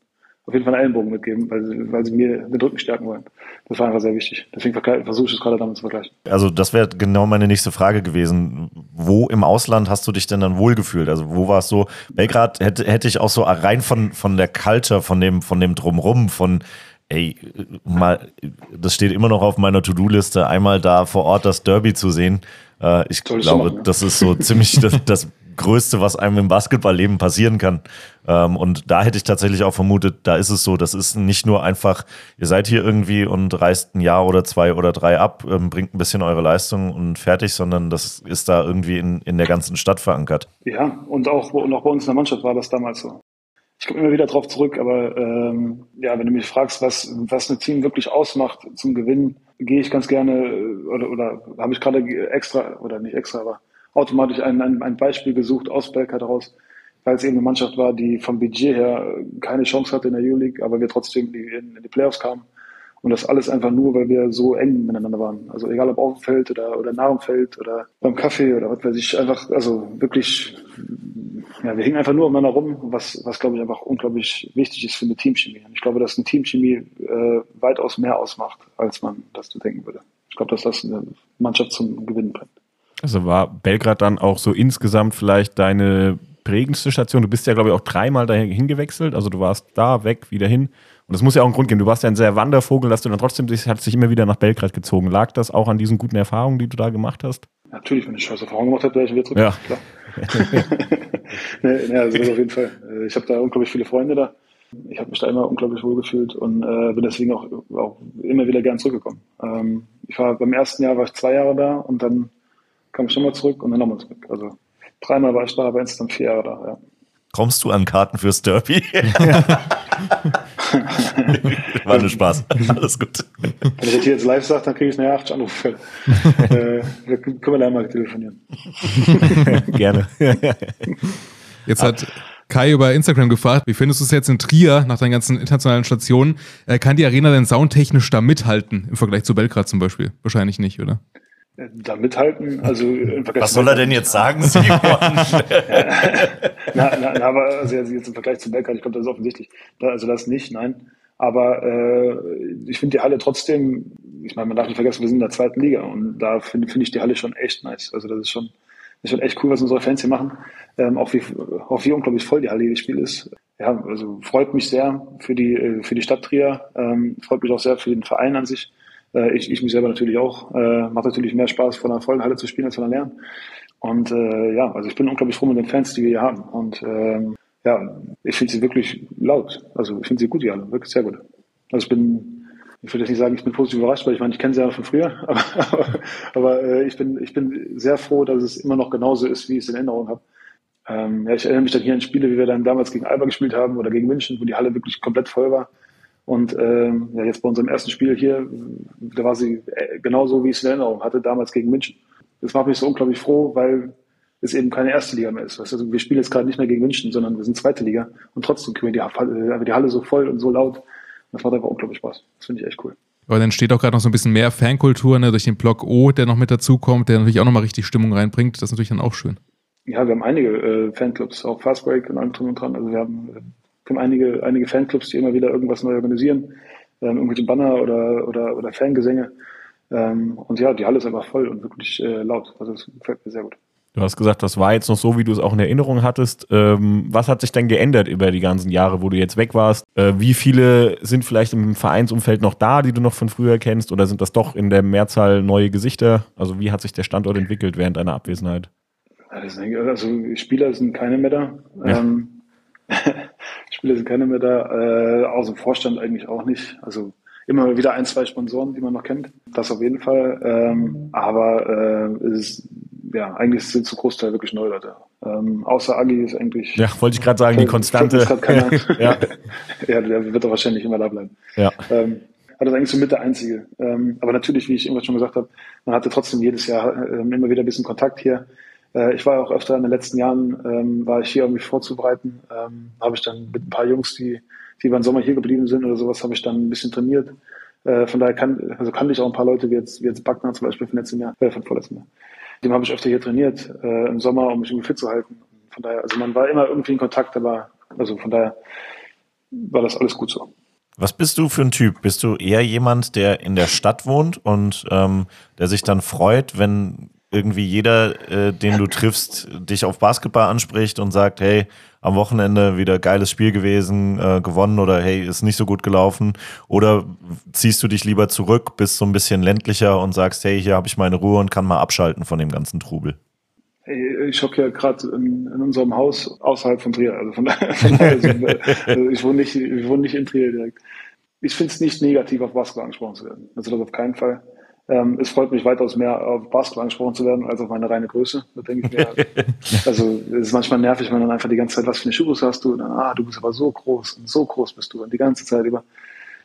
auf jeden Fall einen Ellenbogen mitgeben, weil sie, weil sie mir den Rücken stärken wollen. Das war einfach sehr wichtig. Deswegen versuche ich es gerade damit zu vergleichen. Also das wäre genau meine nächste Frage gewesen. Wo im Ausland hast du dich denn dann wohlgefühlt? Also wo war es so? Belgrad hätte, hätte ich auch so rein von, von der Culture, von dem, von dem Drumrum, von ey, mal, das steht immer noch auf meiner To-Do-Liste, einmal da vor Ort das Derby zu sehen. Äh, ich glaube, machen, ja. das ist so ziemlich das, das Größte, was einem im Basketballleben passieren kann. Ähm, und da hätte ich tatsächlich auch vermutet, da ist es so, das ist nicht nur einfach, ihr seid hier irgendwie und reist ein Jahr oder zwei oder drei ab, ähm, bringt ein bisschen eure Leistung und fertig, sondern das ist da irgendwie in, in der ganzen Stadt verankert. Ja, und auch, und auch bei uns in der Mannschaft war das damals so. Ich komme immer wieder drauf zurück, aber ähm, ja, wenn du mich fragst, was, was ein Team wirklich ausmacht zum Gewinnen, gehe ich ganz gerne äh, oder, oder habe ich gerade extra oder nicht extra, aber automatisch ein, ein, ein Beispiel gesucht aus Belgrad heraus, weil es eben eine Mannschaft war, die vom Budget her keine Chance hatte in der Euroleague, aber wir trotzdem in, die Playoffs kamen. Und das alles einfach nur, weil wir so eng miteinander waren. Also egal ob auf dem Feld oder, oder nach dem Feld oder beim Kaffee oder was weiß ich, einfach, also wirklich, ja, wir hingen einfach nur umeinander rum, was, was glaube ich einfach unglaublich wichtig ist für eine Teamchemie. Und ich glaube, dass eine Teamchemie äh, weitaus mehr ausmacht, als man das zu denken würde. Ich glaube, dass das eine Mannschaft zum Gewinnen bringt. Also war Belgrad dann auch so insgesamt vielleicht deine prägendste Station? Du bist ja, glaube ich, auch dreimal dahin gewechselt. Also du warst da, weg, wieder hin. Und das muss ja auch einen Grund geben. Du warst ja ein sehr Wandervogel, dass du dann trotzdem hat sich immer wieder nach Belgrad gezogen. Lag das auch an diesen guten Erfahrungen, die du da gemacht hast? Natürlich, wenn ich scheiß Erfahrungen gemacht habe, wäre ich wieder zurück. Ja. Klar. <laughs> nee, nee, also auf jeden Fall. Äh, Ich habe da unglaublich viele Freunde da. Ich habe mich da immer unglaublich wohl gefühlt und äh, bin deswegen auch, auch immer wieder gern zurückgekommen. Ähm, ich war beim ersten Jahr war ich zwei Jahre da und dann kam ich nochmal zurück und dann nochmal zurück. Also dreimal war ich da, aber insgesamt vier Jahre da. Ja. Kommst du an Karten fürs Derby? <laughs> War nur Spaß. Alles gut. Wenn ich das hier jetzt live sage, dann kriege ich nachher acht Anrufe. <laughs> äh, wir können wir da mal telefonieren. <laughs> Gerne. Jetzt hat Kai über Instagram gefragt, wie findest du es jetzt in Trier nach deinen ganzen internationalen Stationen? Äh, kann die Arena denn soundtechnisch da mithalten im Vergleich zu Belgrad zum Beispiel? Wahrscheinlich nicht, oder? Da mithalten, also im Vergleich Was soll er denn jetzt sagen, Simon? <laughs> Na, na, na, aber also jetzt im Vergleich zu Belgrad, ich glaube, das ist offensichtlich. Da, also das nicht, nein. Aber äh, ich finde die Halle trotzdem, ich meine, man darf nicht vergessen, wir sind in der zweiten Liga und da finde finde ich die Halle schon echt nice. Also das ist schon, das ist schon echt cool, was unsere Fans hier machen. Ähm, auch, wie, auch wie unglaublich voll die Halle jedes Spiel ist. Ja, also freut mich sehr für die, äh, für die Stadt Trier, ähm, freut mich auch sehr für den Verein an sich. Äh, ich, ich mich selber natürlich auch. Äh, macht natürlich mehr Spaß, vor einer vollen Halle zu spielen, als von einer leeren. Und äh, ja, also ich bin unglaublich froh mit den Fans, die wir hier haben. Und ähm, ja, ich finde sie wirklich laut. Also ich finde sie gut, die alle, wirklich sehr gut. Also ich bin, ich würde jetzt nicht sagen, ich bin positiv überrascht, weil ich meine, ich kenne sie ja von früher, aber, <laughs> aber, aber äh, ich bin, ich bin sehr froh, dass es immer noch genauso ist, wie ich es in Erinnerung habe. Ähm, ja, ich erinnere mich dann hier an Spiele, wie wir dann damals gegen Alba gespielt haben oder gegen München, wo die Halle wirklich komplett voll war. Und ähm, ja, jetzt bei unserem ersten Spiel hier, da war sie äh, genauso, wie ich es in Erinnerung hatte, damals gegen München. Das macht mich so unglaublich froh, weil es eben keine erste Liga mehr ist. Du, wir spielen jetzt gerade nicht mehr gegen München, sondern wir sind zweite Liga und trotzdem kriegen wir die, Halle- äh, die Halle so voll und so laut. Und das macht einfach unglaublich Spaß. Das finde ich echt cool. Aber dann steht auch gerade noch so ein bisschen mehr Fankultur ne, durch den Blog O, der noch mit dazukommt, der natürlich auch nochmal richtig Stimmung reinbringt. Das ist natürlich dann auch schön. Ja, wir haben einige äh, Fanclubs, auch Fastbreak und allem drum und dran. Also wir haben, wir haben einige, einige Fanclubs, die immer wieder irgendwas neu organisieren, ähm, irgendwelche Banner oder, oder, oder Fangesänge. Ähm, und ja, die Halle ist einfach voll und wirklich äh, laut. Also das gefällt mir sehr gut. Du hast gesagt, das war jetzt noch so, wie du es auch in Erinnerung hattest. Ähm, was hat sich denn geändert über die ganzen Jahre, wo du jetzt weg warst? Äh, wie viele sind vielleicht im Vereinsumfeld noch da, die du noch von früher kennst? Oder sind das doch in der Mehrzahl neue Gesichter? Also wie hat sich der Standort entwickelt während deiner Abwesenheit? Also Spieler sind keine mehr da. Ja. Ähm, Spieler sind keine mehr da. Äh, aus dem Vorstand eigentlich auch nicht. Also immer wieder ein, zwei Sponsoren, die man noch kennt. Das auf jeden Fall. Ähm, aber äh, es ist, ja, eigentlich sind zu Großteil wirklich neue Leute. Ähm, außer Agi ist eigentlich. Ja, wollte ich gerade sagen, die Konstante. <laughs> ja, ja, der wird doch wahrscheinlich immer da bleiben. ja. Ähm, aber das ist eigentlich so mit der einzige. Ähm, aber natürlich, wie ich irgendwas schon gesagt habe, man hatte trotzdem jedes Jahr ähm, immer wieder ein bisschen Kontakt hier. Äh, ich war auch öfter in den letzten Jahren, ähm, war ich hier, um mich vorzubereiten. Ähm, habe ich dann mit ein paar Jungs, die, die den Sommer hier geblieben sind oder sowas, habe ich dann ein bisschen trainiert. Äh, von daher kann, also kannte ich auch ein paar Leute, wie jetzt, wie jetzt Backner zum Beispiel von letztem Jahr, äh, von vorletztem Jahr. Dem habe ich öfter hier trainiert äh, im Sommer, um mich irgendwie fit zu halten. Von daher, also man war immer irgendwie in Kontakt, aber also von daher war das alles gut so. Was bist du für ein Typ? Bist du eher jemand, der in der Stadt wohnt und ähm, der sich dann freut, wenn irgendwie jeder, äh, den du triffst, dich auf Basketball anspricht und sagt, hey, am Wochenende wieder geiles Spiel gewesen, äh, gewonnen oder hey, ist nicht so gut gelaufen? Oder ziehst du dich lieber zurück, bist so ein bisschen ländlicher und sagst, hey, hier habe ich meine Ruhe und kann mal abschalten von dem ganzen Trubel? Hey, Ich hocke ja gerade in, in unserem Haus außerhalb von Trier. Also von, <laughs> von wir- also ich, wohne nicht, ich wohne nicht in Trier direkt. Ich finde es nicht negativ, auf Basketball angesprochen zu werden. Also das auf keinen Fall. Ähm, es freut mich weitaus mehr, auf Basketball angesprochen zu werden, als auf meine reine Größe. Da denke ich mir, <laughs> also es ist manchmal nervig, wenn man dann einfach die ganze Zeit, was für eine Schuhgröße hast du? Und dann, ah, du bist aber so groß und so groß bist du und die ganze Zeit über.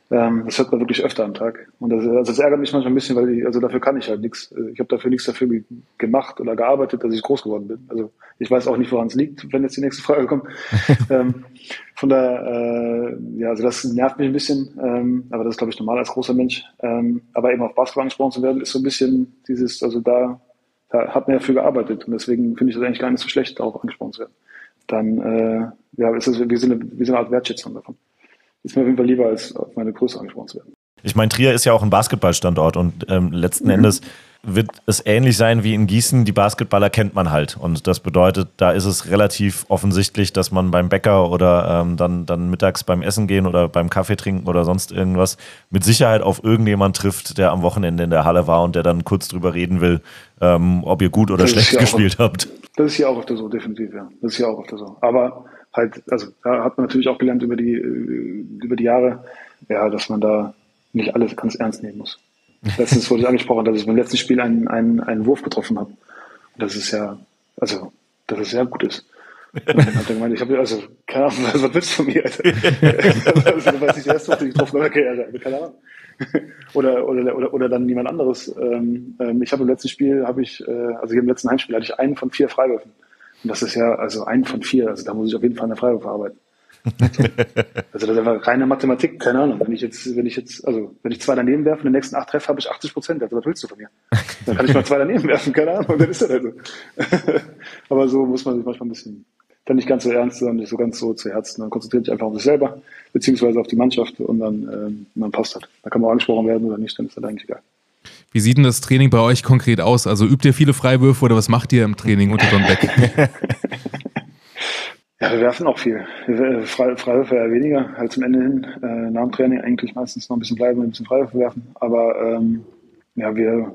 Ähm, das hört man wirklich öfter am Tag. Und das, also das ärgert mich manchmal ein bisschen, weil ich, also dafür kann ich halt nichts. Ich habe dafür nichts dafür ge- gemacht oder gearbeitet, dass ich groß geworden bin. Also ich weiß auch nicht, woran es liegt, wenn jetzt die nächste Frage kommt. <laughs> ähm, von daher, äh, ja, also das nervt mich ein bisschen, ähm, aber das ist, glaube ich, normal als großer Mensch. Ähm, aber eben auf Basketball angesprochen zu werden, ist so ein bisschen dieses, also da, da hat man ja für gearbeitet und deswegen finde ich das eigentlich gar nicht so schlecht, darauf angesprochen zu werden. Dann, äh, ja, ist es wie so eine, wie so eine Art Wertschätzung davon ist mir auf jeden Fall lieber, als auf meine Größe angesprochen zu werden. Ich meine, Trier ist ja auch ein Basketballstandort und ähm, letzten Endes wird es ähnlich sein wie in Gießen. Die Basketballer kennt man halt. Und das bedeutet, da ist es relativ offensichtlich, dass man beim Bäcker oder ähm, dann, dann mittags beim Essen gehen oder beim Kaffee trinken oder sonst irgendwas mit Sicherheit auf irgendjemand trifft, der am Wochenende in der Halle war und der dann kurz drüber reden will, ähm, ob ihr gut oder Das schlecht ja auch- <laughs> gespielt habt. Das ist hier auch öfter so, definitiv, ja. Das ist hier auch öfter so. Aber halt, also da hat man natürlich auch gelernt über die, äh, über die Jahre, ja, dass man da nicht alles ganz ernst nehmen muss. Letztens wurde ich angesprochen, dass ich beim letzten Spiel einen, einen, einen Wurf getroffen habe. Und das ist ja, also, dass es sehr gut ist. Und dann hat ich habe, also, keine Ahnung, was, <laughs> was willst du von mir, Alter? also, <laughs> weiß ich, der erste Wurf, den getroffen habe, okay, Alter, keine Ahnung. oder, oder, oder, oder dann jemand anderes. Ähm, ähm, ich habe im letzten Spiel, habe ich, äh, also im letzten Heimspiel hatte ich einen von vier Freiwürfen. Und das ist ja, also ein von vier, also da muss ich auf jeden Fall eine Freiwürfe arbeiten. <laughs> Also das ist einfach reine Mathematik, keine Ahnung. Wenn ich jetzt, wenn ich jetzt, also wenn ich zwei daneben werfe und den nächsten acht treffe, habe ich 80 Prozent. Also was willst du von mir? Dann kann ich mal zwei daneben werfen, keine Ahnung, dann ist das halt so. <laughs> Aber so muss man sich manchmal ein bisschen dann nicht ganz so ernst, sondern nicht so ganz so zu Herzen. Man konzentriert sich einfach auf sich selber, beziehungsweise auf die Mannschaft und dann, ähm, dann passt das. Da kann man auch angesprochen werden oder nicht, dann ist das eigentlich egal. Wie sieht denn das Training bei euch konkret aus? Also übt ihr viele Freiwürfe oder was macht ihr im Training unter Don Beck? <laughs> Ja, wir werfen auch viel. Frei- Freiwürfe eher weniger, halt zum Ende hin. Äh, nach dem Training eigentlich meistens noch ein bisschen bleiben und ein bisschen Freiwürfe werfen. Aber ähm, ja, wir,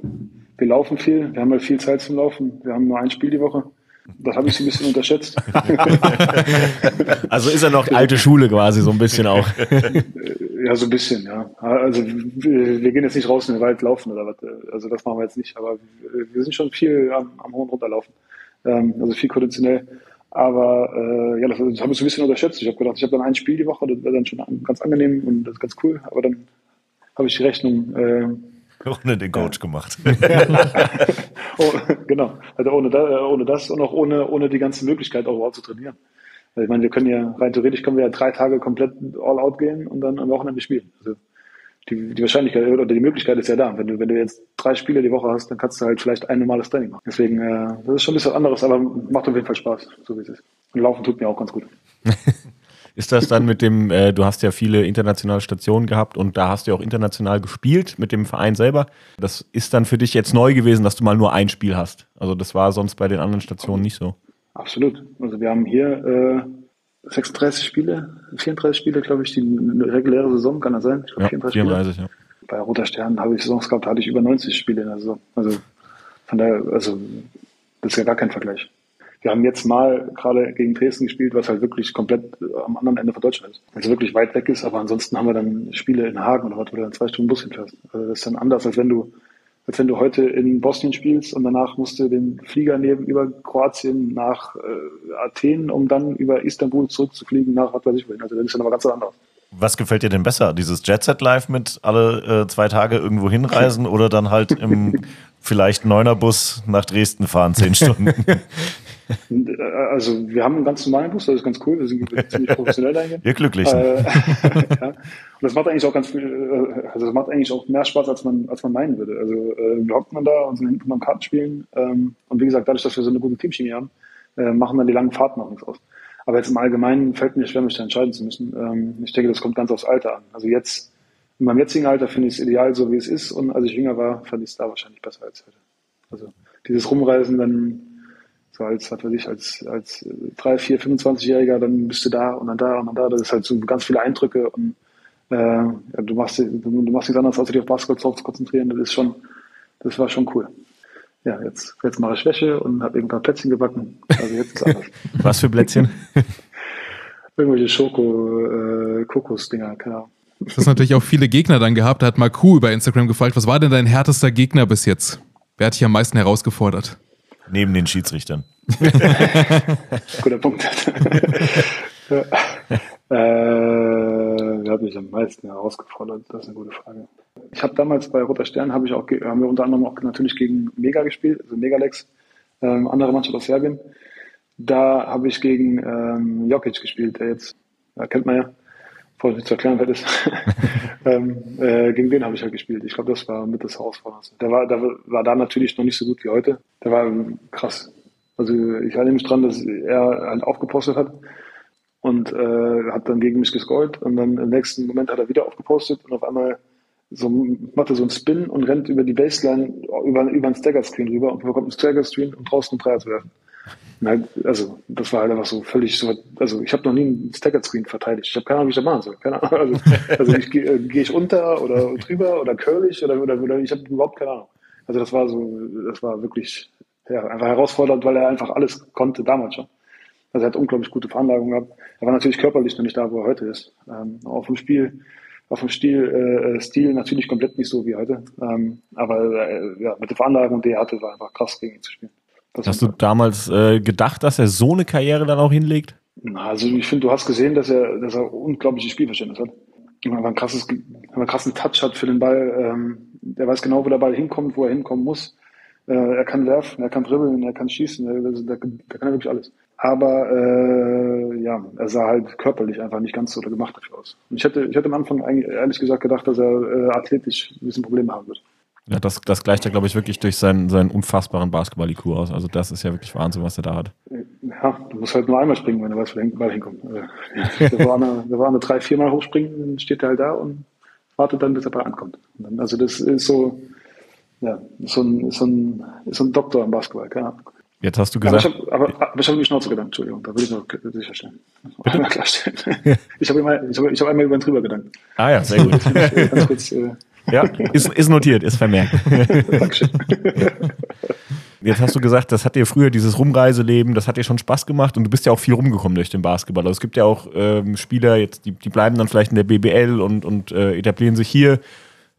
wir laufen viel. Wir haben halt viel Zeit zum Laufen. Wir haben nur ein Spiel die Woche. Das habe ich so ein bisschen unterschätzt. <laughs> <laughs> Also ist er noch alte Schule quasi so ein bisschen auch. Ja, so ein bisschen, ja. Also wir, wir gehen jetzt nicht raus in den Wald laufen oder was. Also das machen wir jetzt nicht. Aber wir, wir sind schon viel am, am Hohen runterlaufen. Ähm, also viel konditionell. Aber äh, ja, das, das habe ich so ein bisschen unterschätzt. Ich habe gedacht, ich habe dann ein Spiel die Woche, das wäre dann schon an, ganz angenehm und das ist ganz cool. Aber dann habe ich die Rechnung äh, Ohne den Coach gemacht. <laughs> Oh, genau. Also ohne, da, ohne das und auch ohne, ohne die ganze Möglichkeit auch überhaupt zu trainieren. Weil ich meine, wir können ja, rein theoretisch können wir ja drei Tage komplett all out gehen und dann am Wochenende spielen. Also die, die Wahrscheinlichkeit oder die Möglichkeit ist ja da. Wenn du, wenn du jetzt drei Spiele die Woche hast, dann kannst du halt vielleicht ein normales Training machen. Deswegen, äh, das ist schon ein bisschen anderes, aber macht auf jeden Fall Spaß, so wie es ist. Und Laufen tut mir auch ganz gut. <laughs> Ist das dann mit dem, äh, du hast ja viele internationale Stationen gehabt und da hast du ja auch international gespielt mit dem Verein selber. Das ist dann für dich jetzt neu gewesen, dass du mal nur ein Spiel hast. Also das war sonst bei den anderen Stationen nicht so. Absolut. Also wir haben hier äh, 36 Spiele, 34 Spiele, glaube ich, die eine reguläre Saison, kann das sein? Ich glaube, Ja, 34, ja. bei Roter Stern habe ich Saisons gehabt, da hatte ich über 90 Spiele in der Saison. Also von daher, also das ist ja gar kein Vergleich. Wir haben jetzt mal gerade gegen Dresden gespielt, was halt wirklich komplett am anderen Ende von Deutschland ist. Also wirklich weit weg ist, aber ansonsten haben wir dann Spiele in Hagen oder was, wo du dann zwei Stunden Bus hinfährst. Also das ist dann anders, als wenn du als wenn du heute in Bosnien spielst und danach musst du den Flieger nehmen über Kroatien nach äh, Athen, um dann über Istanbul zurückzufliegen nach was weiß ich wohin. Also das ist dann aber ganz anders. Was gefällt dir denn besser? Dieses Jet Set Live mit alle äh, zwei Tage irgendwo hinreisen <laughs> oder dann halt im vielleicht Neuner-Bus nach Dresden fahren, zehn Stunden? <laughs> Äh, Also wir haben einen ganz normalen Bus, das ist ganz cool, wir sind ziemlich <laughs> professionell dahin. Ihr Glücklichen. Äh, <laughs> ja. Und das macht eigentlich auch ganz viel, äh, also das macht eigentlich auch mehr Spaß, als man, als man meinen würde. Also äh, wir hocken dann da und sind hinten beim Kartenspielen. Ähm, und wie gesagt, dadurch, dass wir so eine gute Teamchemie haben, äh, machen dann die langen Fahrten auch nichts aus. Aber jetzt im Allgemeinen fällt mir schwer, mich da entscheiden zu müssen. Ähm, ich denke, das kommt ganz aufs Alter an. Also jetzt, in meinem jetzigen Alter finde ich es ideal, so wie es ist. Und als ich jünger war, fand ich es da wahrscheinlich besser als heute. Also dieses Rumreisen dann so als, was weiß ich, als, als äh, 3, 4, 25-Jähriger, dann bist du da und dann da und dann da. Das ist halt so ganz viele Eindrücke und äh, ja, du machst du, du machst nichts anderes, als dich auf Basketball zu konzentrieren. Das ist schon, das war schon cool. ja, jetzt, jetzt mache ich Wäsche und habe eben ein paar Plätzchen gebacken. Also jetzt ist alles. <laughs> Was für Plätzchen? <laughs> Irgendwelche Schoko, äh, keine Ahnung. Du hast natürlich auch viele Gegner dann gehabt. Da hat Marku über Instagram gefragt, was war denn dein härtester Gegner bis jetzt? Wer hat dich am meisten herausgefordert? Neben den Schiedsrichtern. <laughs> Guter Punkt. <laughs> äh, wer hat mich am meisten herausgefordert? Das ist eine gute Frage. Ich habe damals bei Roter Stern habe ich auch haben wir unter anderem auch natürlich gegen Mega gespielt, also Megalex, ähm, andere Mannschaft aus Serbien. Da habe ich gegen ähm, Jokic gespielt, der jetzt, ja, kennt man ja, ich nicht zu erklären wer ist. <laughs> ähm, äh, gegen den habe ich halt gespielt. Ich glaube, das war mit das Herausforderndste. Der war, der war da natürlich noch nicht so gut wie heute. Der war ähm, krass. Also ich erinnere mich dran, dass er halt aufgepostet hat und äh, hat dann gegen mich gescored und dann im nächsten Moment hat er wieder aufgepostet und auf einmal so macht er so einen Spin und rennt über die Baseline über, über einen Stagger-Screen rüber und bekommt einen Stagger-Screen und draußen einen Dreier zu werfen. Halt, also das war halt einfach so völlig so, also ich habe noch nie einen Stagger-Screen verteidigt. Ich habe keine Ahnung, wie ich das machen soll. Keine Ahnung. Also, also ich, gehe geh ich unter oder drüber oder curlig oder, oder, oder ich habe überhaupt keine Ahnung. Also das war so, das war wirklich ja, einfach herausfordernd, weil er einfach alles konnte damals schon. Also er hat unglaublich gute Veranlagung gehabt. Er war natürlich körperlich noch nicht da, wo er heute ist. Ähm, auf dem Spiel, auf dem Stil, äh, Stil natürlich komplett nicht so wie heute. Ähm, aber äh, ja, mit der Veranlagung, die er hatte, war einfach krass gegen ihn zu spielen. Das Hast du damals äh, gedacht, dass er so eine Karriere dann auch hinlegt? Na, Also ich finde, du hast gesehen, dass er, dass er unglaubliches Spielverständnis hat. Er ein krasses, einen krassen Touch hat für den Ball. Ähm, der weiß genau, wo der Ball hinkommt, wo er hinkommen muss. Äh, er kann werfen, er kann dribbeln, er kann schießen, er, also, der kann ja wirklich alles. Aber äh, ja, er sah halt körperlich einfach nicht ganz so gemacht dafür aus. Und ich hätte, ich hätte am Anfang eigentlich ehrlich gesagt gedacht, dass er äh, athletisch ein bisschen Probleme haben wird. Ja, das, das gleicht ja, glaube ich, wirklich durch seinen, seinen unfassbaren Basketball-IQ aus. Also das ist ja wirklich Wahnsinn, was er da hat. Ja, du musst halt nur einmal springen, wenn du weißt, wo der Ball hinkommt. Äh, Der war eine, der war eine drei, viermal hochspringen, dann steht er halt da und wartet dann, bis der Ball ankommt. Dann, also das ist so, ja, so ein, so ein, so ein Doktor im Basketball, keine Ahnung. Jetzt hast du Aber ich gesagt, habe ich hab die Schnauze gedankt, Entschuldigung, da will ich noch sicherstellen. Einmal klarstellen. <laughs> Ich habe ich ich habe einmal über ihn drüber gedankt. ah ja, sehr gut. <laughs> Ganz kurz, äh, ja, ist, ist notiert, ist vermerkt. <laughs> Dankeschön. Jetzt hast du gesagt, das hat dir früher dieses Rumreiseleben, das hat dir schon Spaß gemacht und du bist ja auch viel rumgekommen durch den Basketball. Also es gibt ja auch ähm, Spieler, jetzt, die, die bleiben dann vielleicht in der BBL und, und äh, etablieren sich hier,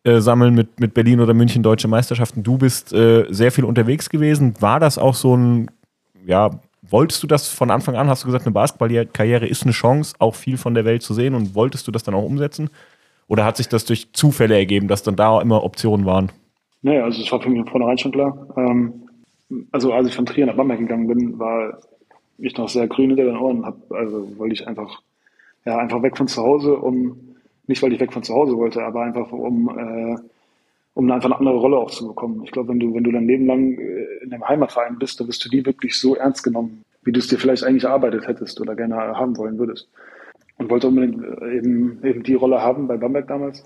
äh, sammeln mit, mit Berlin oder München deutsche Meisterschaften. Du bist äh, sehr viel unterwegs gewesen. War das auch so ein, ja, wolltest du das von Anfang an, hast du gesagt, eine Basketballkarriere ist eine Chance, auch viel von der Welt zu sehen und wolltest du das dann auch umsetzen? Oder hat sich das durch Zufälle ergeben, dass dann da immer Optionen waren? Naja, also es war für mich von vornherein schon klar. Ähm, also als ich von Trier nach Bamberg gegangen bin, war ich noch sehr grün hinter den Ohren. Hab, also wollte ich einfach, ja, einfach weg von zu Hause, um, nicht weil ich weg von zu Hause wollte, aber einfach um, äh, um einfach eine andere Rolle auch zu bekommen. Ich glaube, wenn du, wenn du dein Leben lang äh, in einem Heimatverein bist, dann wirst du die wirklich so ernst genommen, wie du es dir vielleicht eigentlich erarbeitet hättest oder gerne haben wollen würdest. Und wollte unbedingt äh, eben, eben die Rolle haben bei Bamberg damals.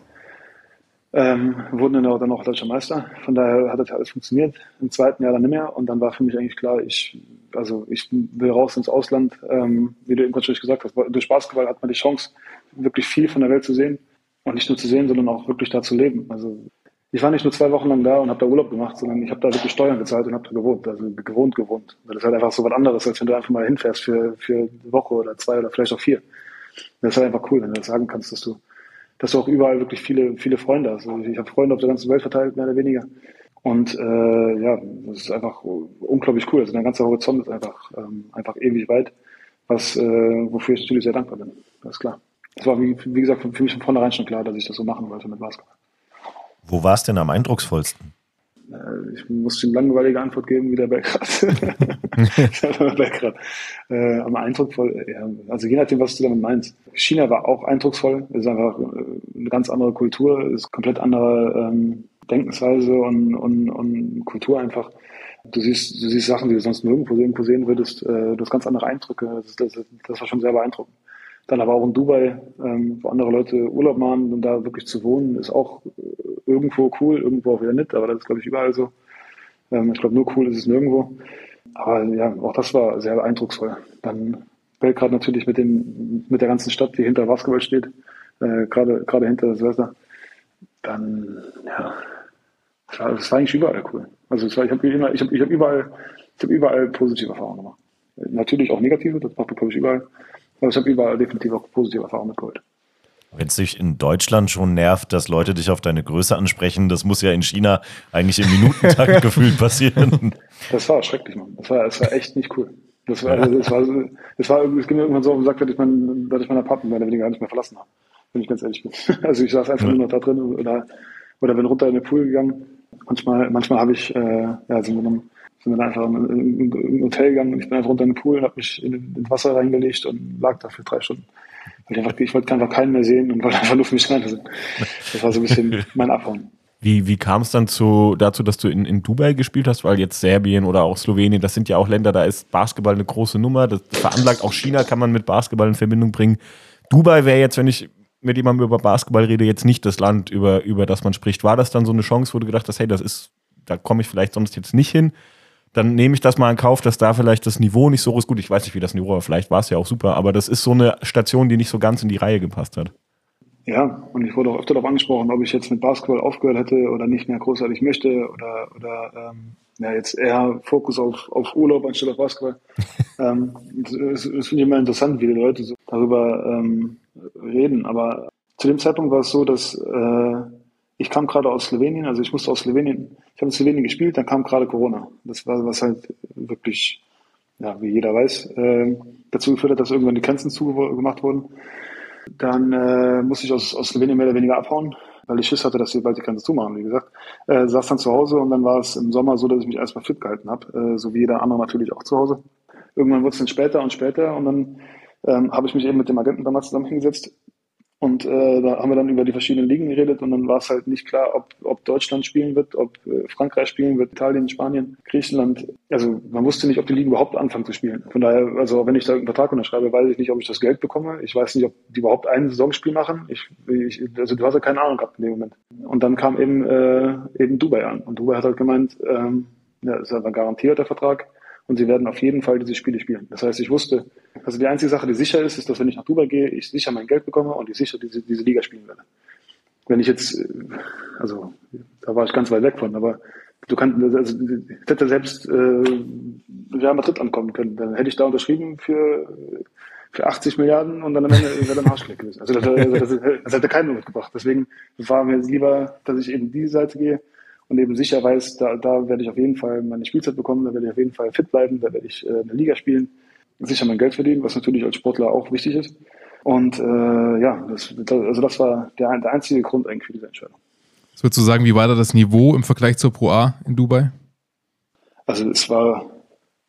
Ähm, wurden dann auch, dann auch deutscher Meister. Von daher hat das alles funktioniert. Im zweiten Jahr dann nicht mehr. Und dann war für mich eigentlich klar, ich, also ich will raus ins Ausland. Ähm, wie du eben gerade schon gesagt hast, durch Basketball hat man die Chance, wirklich viel von der Welt zu sehen. Und nicht nur zu sehen, sondern auch wirklich da zu leben. Also ich war nicht nur zwei Wochen lang da und habe da Urlaub gemacht, sondern ich habe da wirklich Steuern gezahlt und habe da gewohnt, also gewohnt, gewohnt. Das ist halt einfach so was anderes, als wenn du einfach mal hinfährst für, für eine Woche oder zwei oder vielleicht auch vier. Das ist halt einfach cool, wenn du das sagen kannst, dass du, dass du auch überall wirklich viele, viele Freunde hast. Also ich habe Freunde auf der ganzen Welt verteilt, mehr oder weniger. Und äh, ja, das ist einfach unglaublich cool. Also der ganze Horizont ist einfach, ähm, einfach ewig weit, was, äh, wofür ich natürlich sehr dankbar bin. Das ist klar. Das war, wie, wie gesagt, für mich von vornherein schon klar, dass ich das so machen wollte mit Basketball. Wo war es denn am eindrucksvollsten? Äh, Ich muss ihm langweilige Antwort geben wie der Belgrad. <laughs> <laughs> Belgrad. Äh, am eindrucksvoll, ja, also je nachdem, was du damit meinst. China war auch eindrucksvoll. Es ist einfach äh, eine ganz andere Kultur, es ist komplett andere ähm, Denkensweise und, und, und Kultur einfach. Du siehst, du siehst Sachen, die du sonst nirgendwo irgendwo sehen würdest. Äh, du hast ganz andere Eindrücke. Das, das, das war schon sehr beeindruckend. Dann aber auch in Dubai, ähm, wo andere Leute Urlaub machen und da wirklich zu wohnen, ist auch äh, irgendwo cool, irgendwo auch wieder nicht, aber das ist, glaube ich, überall so. Ähm, ich glaube, nur cool ist es nirgendwo. Aber ja, auch das war sehr eindrucksvoll. Dann Belgrad natürlich mit, dem, mit der ganzen Stadt, die hinter Basketball steht, äh, gerade gerade hinter Zvezda. Dann, ja, Das war, das war eigentlich überall cool. Also war, ich habe ich habe, ich habe überall, ich habe überall positive Erfahrungen gemacht. Natürlich auch negative, das macht man glaube ich überall. Aber ich habe überall definitiv auch positive Erfahrungen mitgeholt. Wenn es dich in Deutschland schon nervt, dass Leute dich auf deine Größe ansprechen, das muss ja in China eigentlich im Minutentakt <laughs> gefühlt passieren. Das war schrecklich, Mann. Das war, das war echt nicht cool. Das war, also, das war, das war, es ging mir irgendwann so auf den Sack, dass ich, mein, dass ich meine Apartment mehr oder weniger gar nicht mehr verlassen habe. Wenn ich ganz ehrlich bin. <laughs> Also ich saß einfach nur noch da drin oder, oder bin runter in den Pool gegangen. Manchmal, manchmal habe ich, äh, ja, sind wir dann, sind dann einfach in ein Hotel gegangen und ich bin einfach runter in den Pool und habe mich in, ins Wasser reingelegt und lag da für drei Stunden. Weil ich, einfach, ich wollte einfach keinen mehr sehen und wollte <laughs> einfach nur für mich rein. Das war so ein bisschen <laughs> mein Abhauen. Wie, wie kam es dann zu, dazu, dass du in, in Dubai gespielt hast? Weil jetzt Serbien oder auch Slowenien, das sind ja auch Länder, da ist Basketball eine große Nummer. Das veranlagt auch China, kann man mit Basketball in Verbindung bringen. Dubai wäre jetzt, wenn ich mit jemandem über Basketball rede, jetzt nicht das Land, über, über das man spricht. War das dann so eine Chance, wo du gedacht hast, hey, das ist, da komme ich vielleicht sonst jetzt nicht hin? Dann nehme ich das mal in Kauf, dass da vielleicht das Niveau nicht so ist. Gut, ich weiß nicht, wie das Niveau war, vielleicht war es ja auch super, aber das ist so eine Station, die nicht so ganz in die Reihe gepasst hat. Ja, und ich wurde auch öfter darauf angesprochen, ob ich jetzt mit Basketball aufgehört hätte oder nicht mehr großartig möchte oder, oder ähm, ja, jetzt eher Fokus auf, auf Urlaub anstatt auf Basketball. <laughs> ähm, das, das finde ich immer interessant, wie die Leute so darüber ähm, reden. Aber zu dem Zeitpunkt war es so, dass äh, ich kam gerade aus Slowenien, also ich musste aus Slowenien, ich habe in Slowenien gespielt, dann kam gerade Corona. Das war was halt wirklich, ja, wie jeder weiß, äh, dazu geführt hat, dass irgendwann die Grenzen zugemacht wurden. Dann äh, musste ich aus, aus Slowenien mehr oder weniger abhauen, weil ich Schiss hatte, dass sie bald die Grenze zumachen, wie gesagt. Äh, saß dann zu Hause und dann war es im Sommer so, dass ich mich erstmal fit gehalten habe, äh, so wie jeder andere natürlich auch zu Hause. Irgendwann wurde es dann später und später und dann ähm, habe ich mich eben mit dem Agenten damals zusammen hingesetzt und äh, da haben wir dann über die verschiedenen Ligen geredet und dann war es halt nicht klar, ob, ob Deutschland spielen wird, ob äh, Frankreich spielen wird, Italien, Spanien, Griechenland. Also man wusste nicht, ob die Ligen überhaupt anfangen zu spielen. Von daher, also wenn ich da einen Vertrag unterschreibe, weiß ich nicht, ob ich das Geld bekomme. Ich weiß nicht, ob die überhaupt ein Saisonspiel machen. Ich, ich, also du hast ja keine Ahnung gehabt in dem Moment. Und dann kam eben, äh, eben Dubai an. Und Dubai hat halt gemeint, ähm, ja, ist aber garantiert der Vertrag und sie werden auf jeden Fall diese Spiele spielen. Das heißt, ich wusste, also die einzige Sache, die sicher ist, ist, dass wenn ich nach Dubai gehe, ich sicher mein Geld bekomme und ich sicher diese, diese Liga spielen werde. Wenn ich jetzt, äh, also da war ich ganz weit weg von, aber du kannst, also ich hätte selbst äh, Real Madrid ankommen können, dann hätte ich da unterschrieben für für 80 Milliarden und dann am Ende wäre dann Arschleck gewesen. Also das, also das, das hätte keiner mitgebracht. Deswegen war mir lieber, dass ich eben diese Seite gehe und eben sicher weiß, da, da werde ich auf jeden Fall meine Spielzeit bekommen, da werde ich auf jeden Fall fit bleiben, da werde ich äh, eine Liga spielen, sicher mein Geld verdienen, was natürlich als Sportler auch wichtig ist. Und äh, ja, das, das, also das war der, der einzige Grund eigentlich für diese Entscheidung. Was würdest du sagen, wie war da das Niveau im Vergleich zur Pro A in Dubai? Also es war,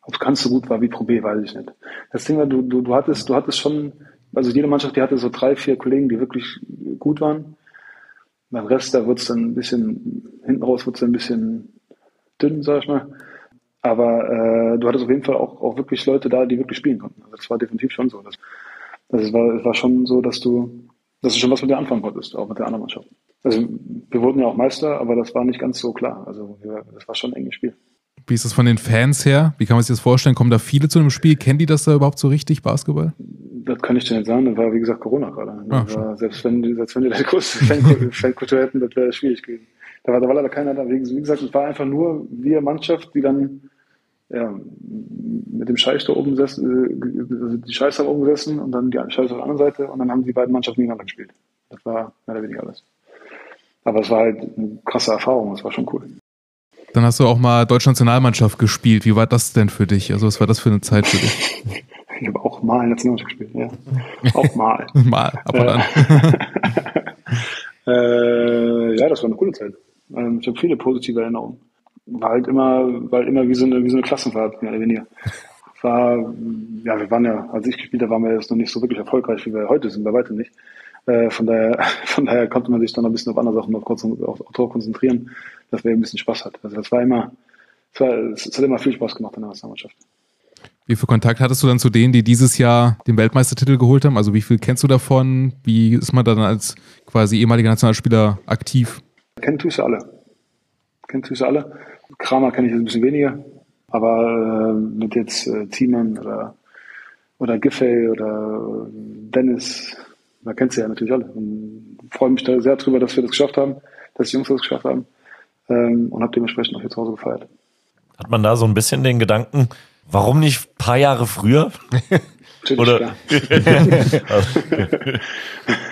ob es ganz so gut war wie Pro B, weiß ich nicht. Das Ding war, du, du, du hattest, du hattest schon, also jede Mannschaft, die hatte so drei, vier Kollegen, die wirklich gut waren. Beim Rest, da wird es dann ein bisschen, hinten raus wird es ein bisschen dünn, sag ich mal. Aber äh, du hattest auf jeden Fall auch, auch wirklich Leute da, die wirklich spielen konnten. Also das war definitiv schon so. Das, es war, war schon so, dass du, dass du schon was mit dir anfangen konntest, auch mit der anderen Mannschaft. Also wir wurden ja auch Meister, aber das war nicht ganz so klar. Also wir, das war schon ein enges Spiel. Wie ist das von den Fans her? Wie kann man sich das vorstellen? Kommen da viele zu einem Spiel? Kennen die das da überhaupt so richtig, Basketball? Das kann ich dir nicht sagen. Das war, wie gesagt, Corona gerade. Ah, war, selbst wenn die, selbst wenn die da große Fan- <laughs> Fankultur hätten, das wäre schwierig gewesen. Da war, da war leider keiner da. Wie gesagt, es war einfach nur wir Mannschaft, die dann ja, mit dem Scheich da oben gesessen, äh, die Scheiß da oben gesessen und dann die Scheiß auf der anderen Seite und dann haben die beiden Mannschaften gegeneinander gespielt. Das war mehr oder weniger alles. Aber es war halt eine krasse Erfahrung, das war schon cool. Dann hast du auch mal Deutschnationalmannschaft gespielt. Wie war das denn für dich? Also was war das für eine Zeit für dich? Ich habe auch mal Nationalmannschaft gespielt, ja. Auch mal. <laughs> mal, ab und an. <laughs> äh, ja, das war eine coole Zeit. Ähm, ich habe viele positive Erinnerungen. War halt immer, war halt immer wie so eine, wie so eine Klassenfahrt, mehr oder weniger. War, ja, wir waren ja, als ich gespielt habe, waren wir jetzt noch nicht so wirklich erfolgreich, wie wir heute sind, bei weitem nicht. Äh, von daher, <laughs> von daher konnte man sich dann ein bisschen auf andere Sachen noch kurz auf, auf Tor konzentrieren, dass wir ein bisschen Spaß hat. Also das war immer, es, war, es hat immer viel Spaß gemacht in der Nationalmannschaft. Wie viel Kontakt hattest du dann zu denen, die dieses Jahr den Weltmeistertitel geholt haben? Also wie viel kennst du davon? Wie ist man dann als quasi ehemaliger Nationalspieler aktiv? Kennen tust du alle. Kennen tust du alle. Kramer kenne ich jetzt ein bisschen weniger, aber äh, mit jetzt äh, Thiemann oder, oder Giffey oder Dennis, da kennst du ja natürlich alle. Und freue mich da sehr drüber, dass wir das geschafft haben, dass die Jungs das geschafft haben. ähm, und habe dementsprechend auch hier zu Hause gefeiert. Hat man da so ein bisschen den Gedanken, warum nicht ein paar Jahre früher? <laughs> Oder- klar. <laughs>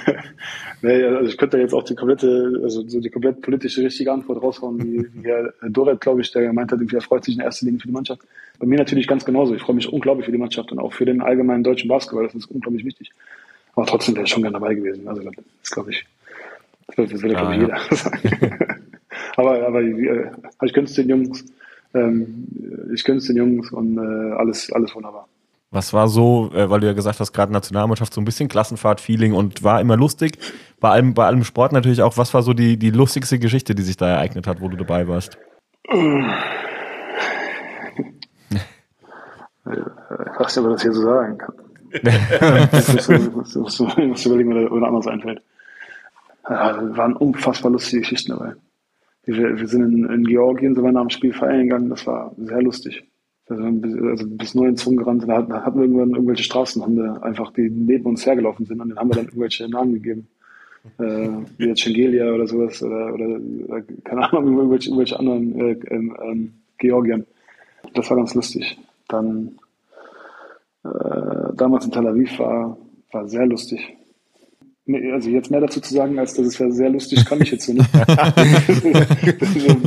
<laughs> nee, also ich könnte jetzt auch die komplette, also so die komplett politische richtige Antwort raushauen, wie, wie Herr Doret, glaube ich, der gemeint hat, er freut sich in erster Linie für die Mannschaft. Bei mir natürlich ganz genauso. Ich freue mich unglaublich für die Mannschaft und auch für den allgemeinen deutschen Basketball. Das ist unglaublich wichtig. Aber trotzdem wäre ich schon gerne dabei gewesen. Also das ist, glaube ich, das würde, das würde Ah, glaube ich, jeder <laughs> sagen. aber, aber äh, ich gönn's den Jungs. Ähm, ich gönn's den Jungs und äh, alles, alles wunderbar. Was war so, äh, weil du ja gesagt hast, gerade Nationalmannschaft so ein bisschen Klassenfahrt-Feeling und war immer lustig. Bei allem, bei allem Sport natürlich auch, was war so die, die lustigste Geschichte, die sich da ereignet hat, wo du dabei warst? <laughs> Ich weiß nicht, ob man das hier so sagen kann. Das muss, überlegen, oder, oder anders einfällt. Ja, waren unfassbar lustige Geschichten dabei. Wir, wir sind in, in Georgien, sind wir nach dem Spiel feiern gegangen, das war sehr lustig. Also, also bis nur in Zungen gerannt, da hatten, da hatten wir irgendwann irgendwelche Straßenhunde einfach, die neben uns hergelaufen sind und denen haben wir dann irgendwelche Namen gegeben. Äh, wie jetzt Schengelia oder sowas oder, oder, oder keine Ahnung, irgendwelche, irgendwelche anderen äh, ähm, ähm, Georgien. Das war ganz lustig. Dann äh, damals in Tel Aviv war, war sehr lustig. Nee, also jetzt mehr dazu zu sagen, als dass es war sehr lustig, kann ich jetzt so nicht. <laughs> <laughs>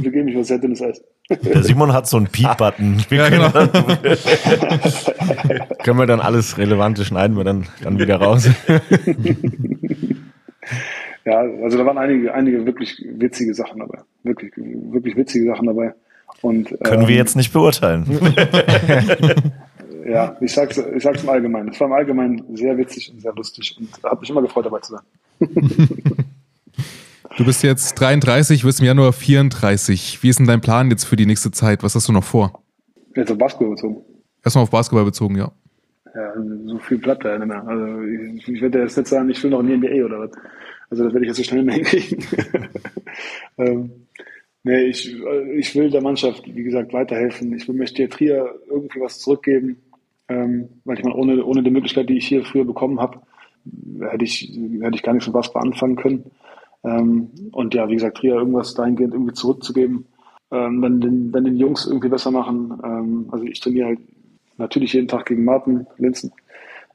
Wir geben mich was sehr dünnes Eis. Der Simon hat so einen Piep-Button. <laughs> Ja, können genau. Können wir dann alles Relevante schneiden wir dann, dann wieder raus? Ja, also da waren einige, einige wirklich witzige Sachen dabei. Wirklich, wirklich witzige Sachen dabei. Und, Können ähm, wir jetzt nicht beurteilen. Ja, ich sag's, ich sag's im Allgemeinen. Es war im Allgemeinen sehr witzig und sehr lustig und hat mich immer gefreut, dabei zu sein. <laughs> Du bist jetzt 33, wirst im Januar 34. Wie ist denn dein Plan jetzt für die nächste Zeit? Was hast du noch vor? Jetzt auf Basketball bezogen. Erstmal auf Basketball bezogen, ja. Ja, so viel bleibt da ja nicht mehr. Also ich, ich werde jetzt nicht sagen, ich will noch in die NBA oder was. Also das werde ich jetzt so schnell nicht mehr hinkriegen. <laughs> ähm, nee, ich, ich will der Mannschaft, wie gesagt, weiterhelfen. Ich will möchte Trier irgendwie was zurückgeben. Ähm, weil ich meine, ohne, ohne die Möglichkeit, die ich hier früher bekommen habe, hätte ich, hätte ich gar nichts mit Basketball anfangen können. Ähm, und ja, wie gesagt, Trier irgendwas dahingehend irgendwie zurückzugeben, ähm, dann, den, dann den Jungs irgendwie besser machen. Ähm, also ich trainiere halt natürlich jeden Tag gegen Martin Linzen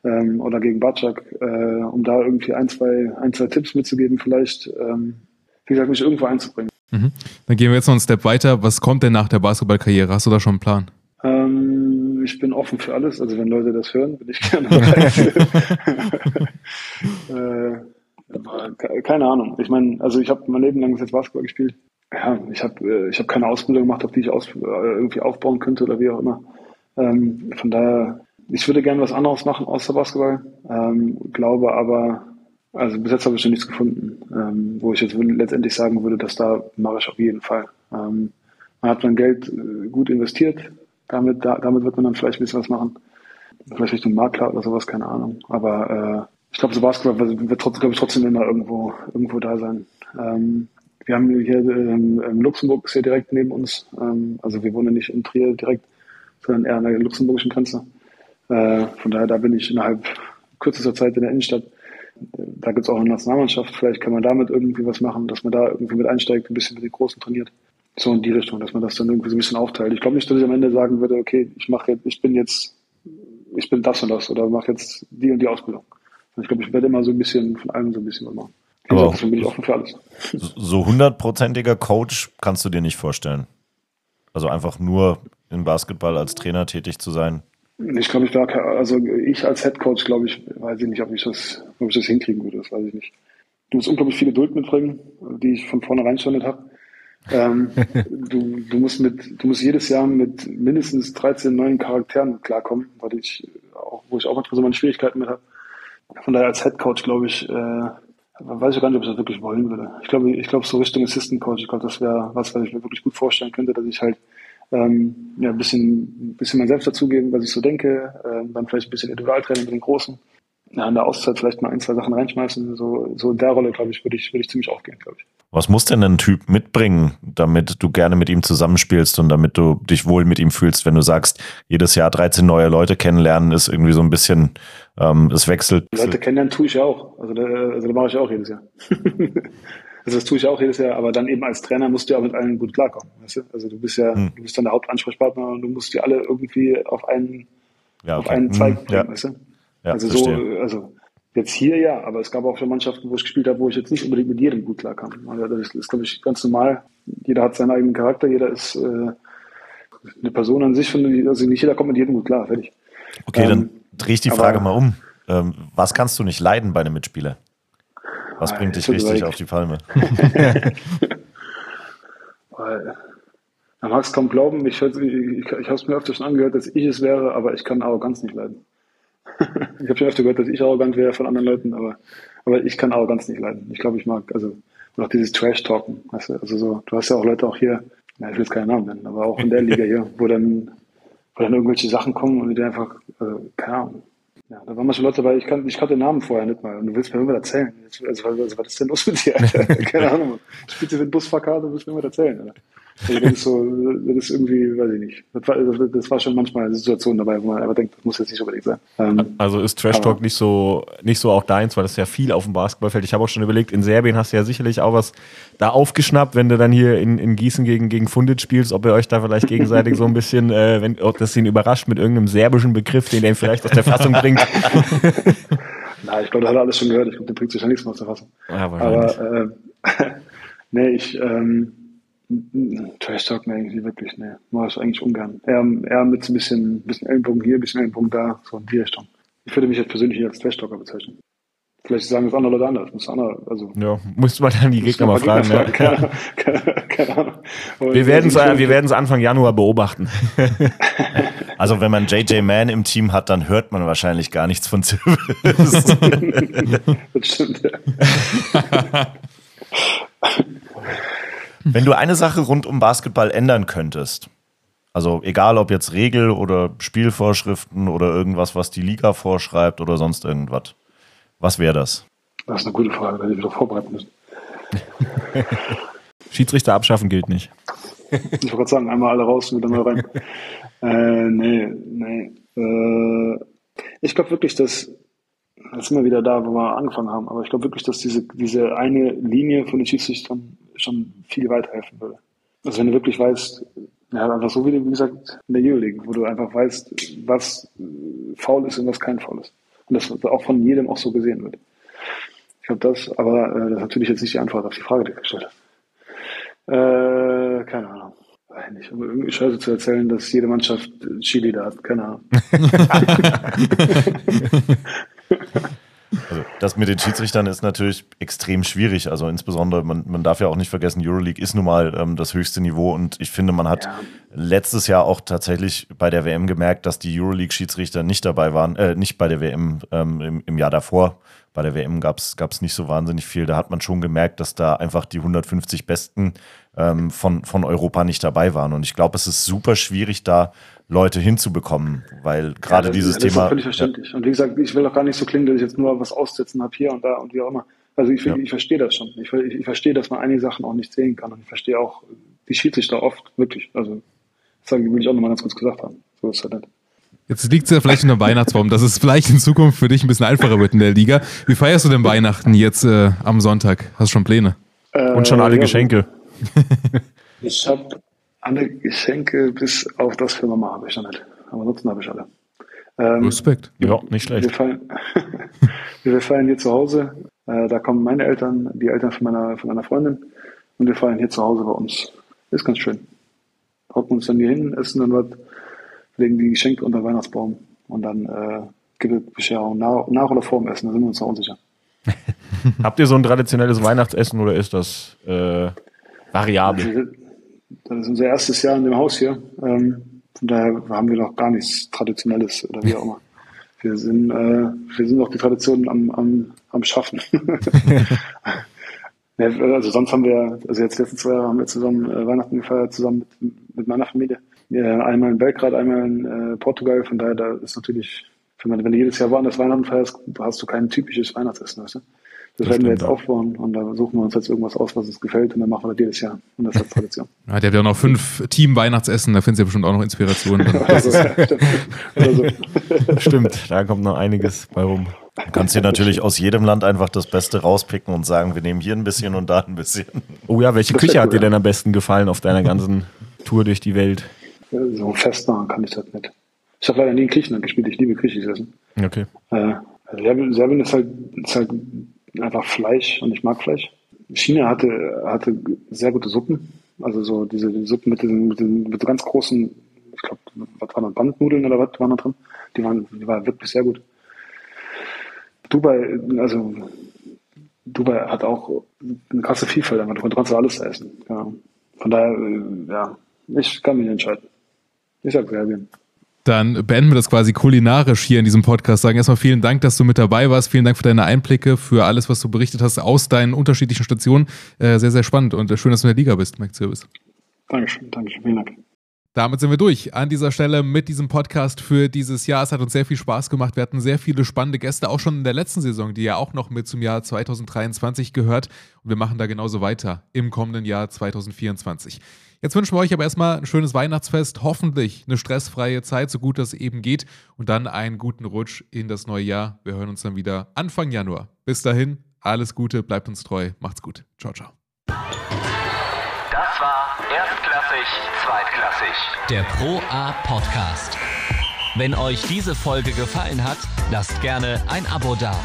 ähm, oder gegen Batschak, äh, um da irgendwie ein, zwei, ein, zwei Tipps mitzugeben, vielleicht, ähm, wie gesagt, mich irgendwo einzubringen. Mhm. Dann gehen wir jetzt noch einen Step weiter. Was kommt denn nach der Basketballkarriere? Hast du da schon einen Plan? Ähm, ich bin offen für alles, also wenn Leute das hören, bin ich gerne <laughs> bereit. <laughs> äh, keine Ahnung. Ich meine, also ich habe mein Leben lang bis jetzt Basketball gespielt. Ja, ich habe äh, ich hab keine Ausbildung gemacht, auf die ich aus, äh, irgendwie aufbauen könnte oder wie auch immer. Ähm, von daher, ich würde gerne was anderes machen außer Basketball. Ähm, glaube aber, also bis jetzt habe ich noch nichts gefunden, ähm, wo ich jetzt letztendlich sagen würde, dass da mache ich auf jeden Fall. Ähm, man hat sein Geld gut investiert, damit, da, damit wird man dann vielleicht ein bisschen was machen. Vielleicht Richtung Makler oder sowas, keine Ahnung. Aber äh, ich glaube, so Basketball wird, wird trotzdem, ich, trotzdem immer irgendwo, irgendwo da sein. Ähm, wir haben hier ähm, Luxemburg ist hier direkt neben uns. Ähm, also wir wohnen nicht in Trier direkt, sondern eher an der luxemburgischen Grenze. Äh, von daher, da bin ich innerhalb kürzester Zeit in der Innenstadt. Da gibt's auch eine Nationalmannschaft. Vielleicht kann man damit irgendwie was machen, dass man da irgendwie mit einsteigt, ein bisschen mit den Großen trainiert. So in die Richtung, dass man das dann irgendwie so ein bisschen aufteilt. Ich glaube nicht, dass ich am Ende sagen würde, okay, ich mache jetzt, ich bin jetzt, ich bin das und das oder mache jetzt die und die Ausbildung. Ich glaube, ich werde immer so ein bisschen von allem so ein bisschen was machen. Aber auch- bin ich offen für alles. So hundertprozentiger Coach kannst du dir nicht vorstellen. Also einfach nur im Basketball als Trainer tätig zu sein. Ich glaube, ich ke- also ich als Head Coach, glaube ich, weiß ich nicht, ob ich das, ob ich das hinkriegen würde, das weiß ich nicht. Du musst unglaublich viel Geduld mitbringen, die ich von vornherein schon nicht habe. Ähm, du, du musst mit, du musst jedes Jahr mit mindestens 13 neuen Charakteren klarkommen, weil ich auch, wo ich auch manchmal so meine Schwierigkeiten mit habe. Von daher als Head Coach, glaube ich, äh, weiß ich gar nicht, ob ich das wirklich wollen würde. Ich glaube, ich glaube so Richtung Assistant Coach, ich glaube, das wäre was, was ich mir wirklich gut vorstellen könnte, dass ich halt ähm, ja, ein bisschen, ein bisschen mein Selbst dazugeben, was ich so denke, ähm, dann vielleicht ein bisschen Individualtraining mit den Großen. Ja, in der Auszeit vielleicht mal ein, zwei Sachen reinschmeißen. So, so in der Rolle, glaube ich, würde ich, würde ich ziemlich aufgehen, glaube ich. Was muss denn ein Typ mitbringen, damit du gerne mit ihm zusammenspielst und damit du dich wohl mit ihm fühlst, wenn du sagst, jedes Jahr 13 neue Leute kennenlernen ist irgendwie so ein bisschen, ähm, es wechselt. Leute kennenlernen tue ich ja auch. Also da, also da mache ich ja auch jedes Jahr. <laughs> Also das tue ich auch jedes Jahr, aber dann eben als Trainer musst du ja auch mit allen gut klarkommen. Weißt du? Also du bist ja, Hm. du bist dann der Hauptansprechpartner und du musst die alle irgendwie auf einen, Ja, auf okay. einen Zweig Hm, bringen, ja. weißt du? Ja, also verstehe. so, also jetzt hier ja, aber es gab auch schon Mannschaften, wo ich gespielt habe, wo ich jetzt nicht unbedingt mit jedem gut klarkam. Also das ist, glaube ich, ganz normal. Jeder hat seinen eigenen Charakter, jeder ist äh, eine Person an sich, also nicht jeder kommt mit jedem gut klar, fertig. Okay, dann Ähm, drehe ich die aber- Frage mal um. Ähm, was kannst du nicht leiden bei einem Mitspieler? Was Ah, bringt dich richtig auf die Palme? <laughs> Weil, man mag es kaum glauben, ich, ich, ich, ich habe es mir öfter schon angehört, dass ich es wäre, aber ich kann Arroganz nicht leiden. <laughs> ich habe schon öfter gehört, dass ich arrogant wäre von anderen Leuten, aber, aber ich kann Arroganz nicht leiden. Ich glaube, ich mag, also noch dieses Trash-Talken, weißt du, also so, du hast ja auch Leute auch hier, na, ich will jetzt keinen Namen nennen, aber auch in der Liga hier, wo dann, wo dann irgendwelche Sachen kommen und die einfach, also, keine Ahnung. Ja, da waren manche Leute dabei, ich, kann, ich kannte den Namen vorher nicht mal und du willst mir irgendwas erzählen. Also, also, was ist denn los mit dir, Alter? <laughs> Keine Ahnung. Spielst du mit Busfahrkarte und willst mir irgendwas erzählen, Alter. Also das ist so, das ist irgendwie, weiß ich nicht. Das war, das, war schon manchmal eine Situation dabei, wo man einfach denkt, das muss jetzt nicht unbedingt sein. Ähm, Also ist Trash Talk nicht so, nicht so auch deins, weil das ist ja viel auf dem Basketballfeld. Ich habe auch schon überlegt, in Serbien hast du ja sicherlich auch was da aufgeschnappt, wenn du dann hier in, in Gießen gegen, gegen Fundit spielst, ob ihr euch da vielleicht gegenseitig so ein bisschen, äh, wenn, ob das ihn überrascht mit irgendeinem serbischen Begriff, den er vielleicht aus der Fassung bringt. <laughs> na, ich glaube, da hat er alles schon gehört. Ich glaube, der bringt sich ja nichts mehr aus der Fassung. Ja. Aber äh, <laughs> nee, ich ähm, Trash Talk, nee, nicht wirklich, nee. Mach ich eigentlich ungern. Eher, eher mit so ein bisschen, bisschen Ellenbogen hier, bisschen Ellenbogen da, so in die Richtung. Ich würde mich jetzt persönlich nicht als Trash Talker bezeichnen. Vielleicht sagen das andere Leute anders. Muss andere, also ja, musst du mal dann die muss Gegner mal Gegner fragen. Ja. <laughs> Keine, keine, keine Ahnung. Und Wir werden es wir werden's Anfang Januar beobachten. <laughs> Also wenn man JJ Mann im Team hat, dann hört man wahrscheinlich gar nichts von Silvis. <laughs> Das stimmt, ja. <laughs> wenn du eine Sache rund um Basketball ändern könntest, also egal ob jetzt Regel oder Spielvorschriften oder irgendwas, was die Liga vorschreibt oder sonst irgendwas, was wäre das? Das ist eine gute Frage, da hätte ich wieder vorbereiten müssen. <laughs> Schiedsrichter abschaffen gilt nicht. <laughs> Ich wollte gerade sagen, einmal alle raus und dann mal rein. äh, nee, nee. Äh, ich glaube wirklich, dass, jetzt sind wir wieder da, wo wir angefangen haben, aber ich glaube wirklich, dass diese, diese eine Linie von den Schiedsrichtern schon viel weiterhelfen würde. Also wenn du wirklich weißt, ja, einfach so wie, wie gesagt in der Euroleague, wo du einfach weißt, was faul ist und was kein faul ist. Und das auch von jedem auch so gesehen wird. Ich glaube das, aber äh, das ist natürlich jetzt nicht die Antwort auf die Frage, die du gestellt hast. Äh, keine Ahnung. Nicht. Um irgendwie Scheiße zu erzählen, dass jede Mannschaft Chili da hat. Keine Ahnung. <laughs> <laughs> Also das mit den Schiedsrichtern ist natürlich extrem schwierig. Also insbesondere, man, man darf ja auch nicht vergessen, Euroleague ist nun mal ähm, das höchste Niveau und ich finde, man hat Ja. letztes Jahr auch tatsächlich bei der WM gemerkt, dass die Euroleague-Schiedsrichter nicht dabei waren, äh, nicht bei der WM ähm, im, im Jahr davor. Bei der WM gab es nicht so wahnsinnig viel. Da hat man schon gemerkt, dass da einfach die 150 Besten ähm, von, von Europa nicht dabei waren. Und ich glaube, es ist super schwierig, da Leute hinzubekommen, weil gerade Ja, das- dieses das Thema. ist völlig verständlich. Und wie gesagt, ich will auch gar nicht so klingen, dass ich jetzt nur was aussetzen habe hier und da und wie auch immer. Also ich, Ja. ich verstehe das schon. Ich, ich, ich verstehe, dass man einige Sachen auch nicht sehen kann. Und ich verstehe auch die Schiedsrichter oft, wirklich. Also das sage ich- will ich auch nochmal ganz kurz gesagt haben. So ist es halt nicht. Jetzt liegt es ja vielleicht in der Weihnachtsbaum, dass es vielleicht in Zukunft für dich ein bisschen einfacher wird in der Liga. Wie feierst du denn Weihnachten jetzt äh, am Sonntag? Hast du schon Pläne? Und schon Äh, alle ja, Geschenke. Ich habe alle Geschenke bis auf das für Mama habe ich noch nicht. Aber ansonsten habe ich alle. Ähm, Respekt. Ja, nicht Wir schlecht. feiern, <laughs> wir feiern hier zu Hause. Äh, da kommen meine Eltern, die Eltern von meiner, von meiner Freundin. Und wir feiern hier zu Hause bei uns. Ist ganz schön. Hocken uns dann hier hin, essen dann was, legen die Geschenke unter den Weihnachtsbaum. Und dann äh, gibt es Bescherung nach, nach oder vor dem Essen. Da sind wir uns noch unsicher. <laughs> Habt ihr so ein traditionelles Weihnachtsessen oder ist das äh, variabel? Das ist unser erstes Jahr in dem Haus hier. Ähm, von daher haben wir noch gar nichts Traditionelles oder wie auch immer. Wir sind, äh, wir sind noch die Traditionen am, am, am Schaffen. <laughs> Ja, also sonst haben wir, also jetzt letzten zwei Jahre haben wir zusammen äh, Weihnachten gefeiert, zusammen mit, mit meiner Familie. Ja, einmal in Belgrad, einmal in äh, Portugal. Von daher, da ist natürlich, wenn, man, wenn du jedes Jahr woanders Weihnachten feierst, hast du kein typisches Weihnachtsessen. Weißt du? Das, Das werden wir jetzt aufbauen und da suchen wir uns jetzt irgendwas aus, was uns gefällt und dann machen wir das jedes Jahr. Und das <laughs> ist Tradition. Ja, der hat ja auch noch fünf Team-Weihnachtsessen, da finden Sie ja bestimmt auch noch Inspirationen. also, <laughs> <laughs> stimmt. So. Stimmt, da kommt noch einiges bei rum. Du kannst dir natürlich aus jedem Land einfach das Beste rauspicken und sagen, wir nehmen hier ein bisschen und da ein bisschen. Oh ja, welche Küche hat dir denn am besten gefallen auf deiner ganzen Tour durch die Welt? So fest machen kann ich das nicht. Ich habe leider nie in Griechenland gespielt, ich liebe Griechisch essen. Okay. Äh, also Serbien, Serbien ist halt, ist halt einfach Fleisch und ich mag Fleisch. China hatte, hatte sehr gute Suppen. Also so diese die Suppen mit diesen, mit diesen mit so ganz großen, ich glaube, was waren das, Bandnudeln oder was waren da drin? Die waren, die waren wirklich sehr gut. Dubai, also Dubai hat auch eine krasse Vielfalt, einfach. du kannst alles essen. Ja. Von daher, äh, ja, ich kann mich entscheiden. Ich sag Serbien. Dann beenden wir das quasi kulinarisch hier in diesem Podcast. Sagen erstmal vielen Dank, dass du mit dabei warst. Vielen Dank für deine Einblicke, für alles, was du berichtet hast aus deinen unterschiedlichen Stationen. Äh, sehr, sehr spannend und äh, schön, dass du in der Liga bist, Mike Zirbis. Dankeschön, Dankeschön, vielen Dank. Damit sind wir durch an dieser Stelle mit diesem Podcast für dieses Jahr. Es hat uns sehr viel Spaß gemacht. Wir hatten sehr viele spannende Gäste, auch schon in der letzten Saison, die ja auch noch mit zum Jahr 2023 gehört. Und wir machen da genauso weiter im kommenden Jahr 2024. Jetzt wünschen wir euch aber erstmal ein schönes Weihnachtsfest, hoffentlich eine stressfreie Zeit, so gut das eben geht, und dann einen guten Rutsch in das neue Jahr. Wir hören uns dann wieder Anfang Januar. Bis dahin, alles Gute, bleibt uns treu, macht's gut. Ciao, ciao. Das war Erstklassig, Zweitklassig. Der Pro A Podcast. Wenn euch diese Folge gefallen hat, lasst gerne ein Abo da.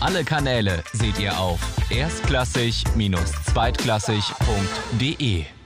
Alle Kanäle seht ihr auf erstklassig-zweitklassig.de.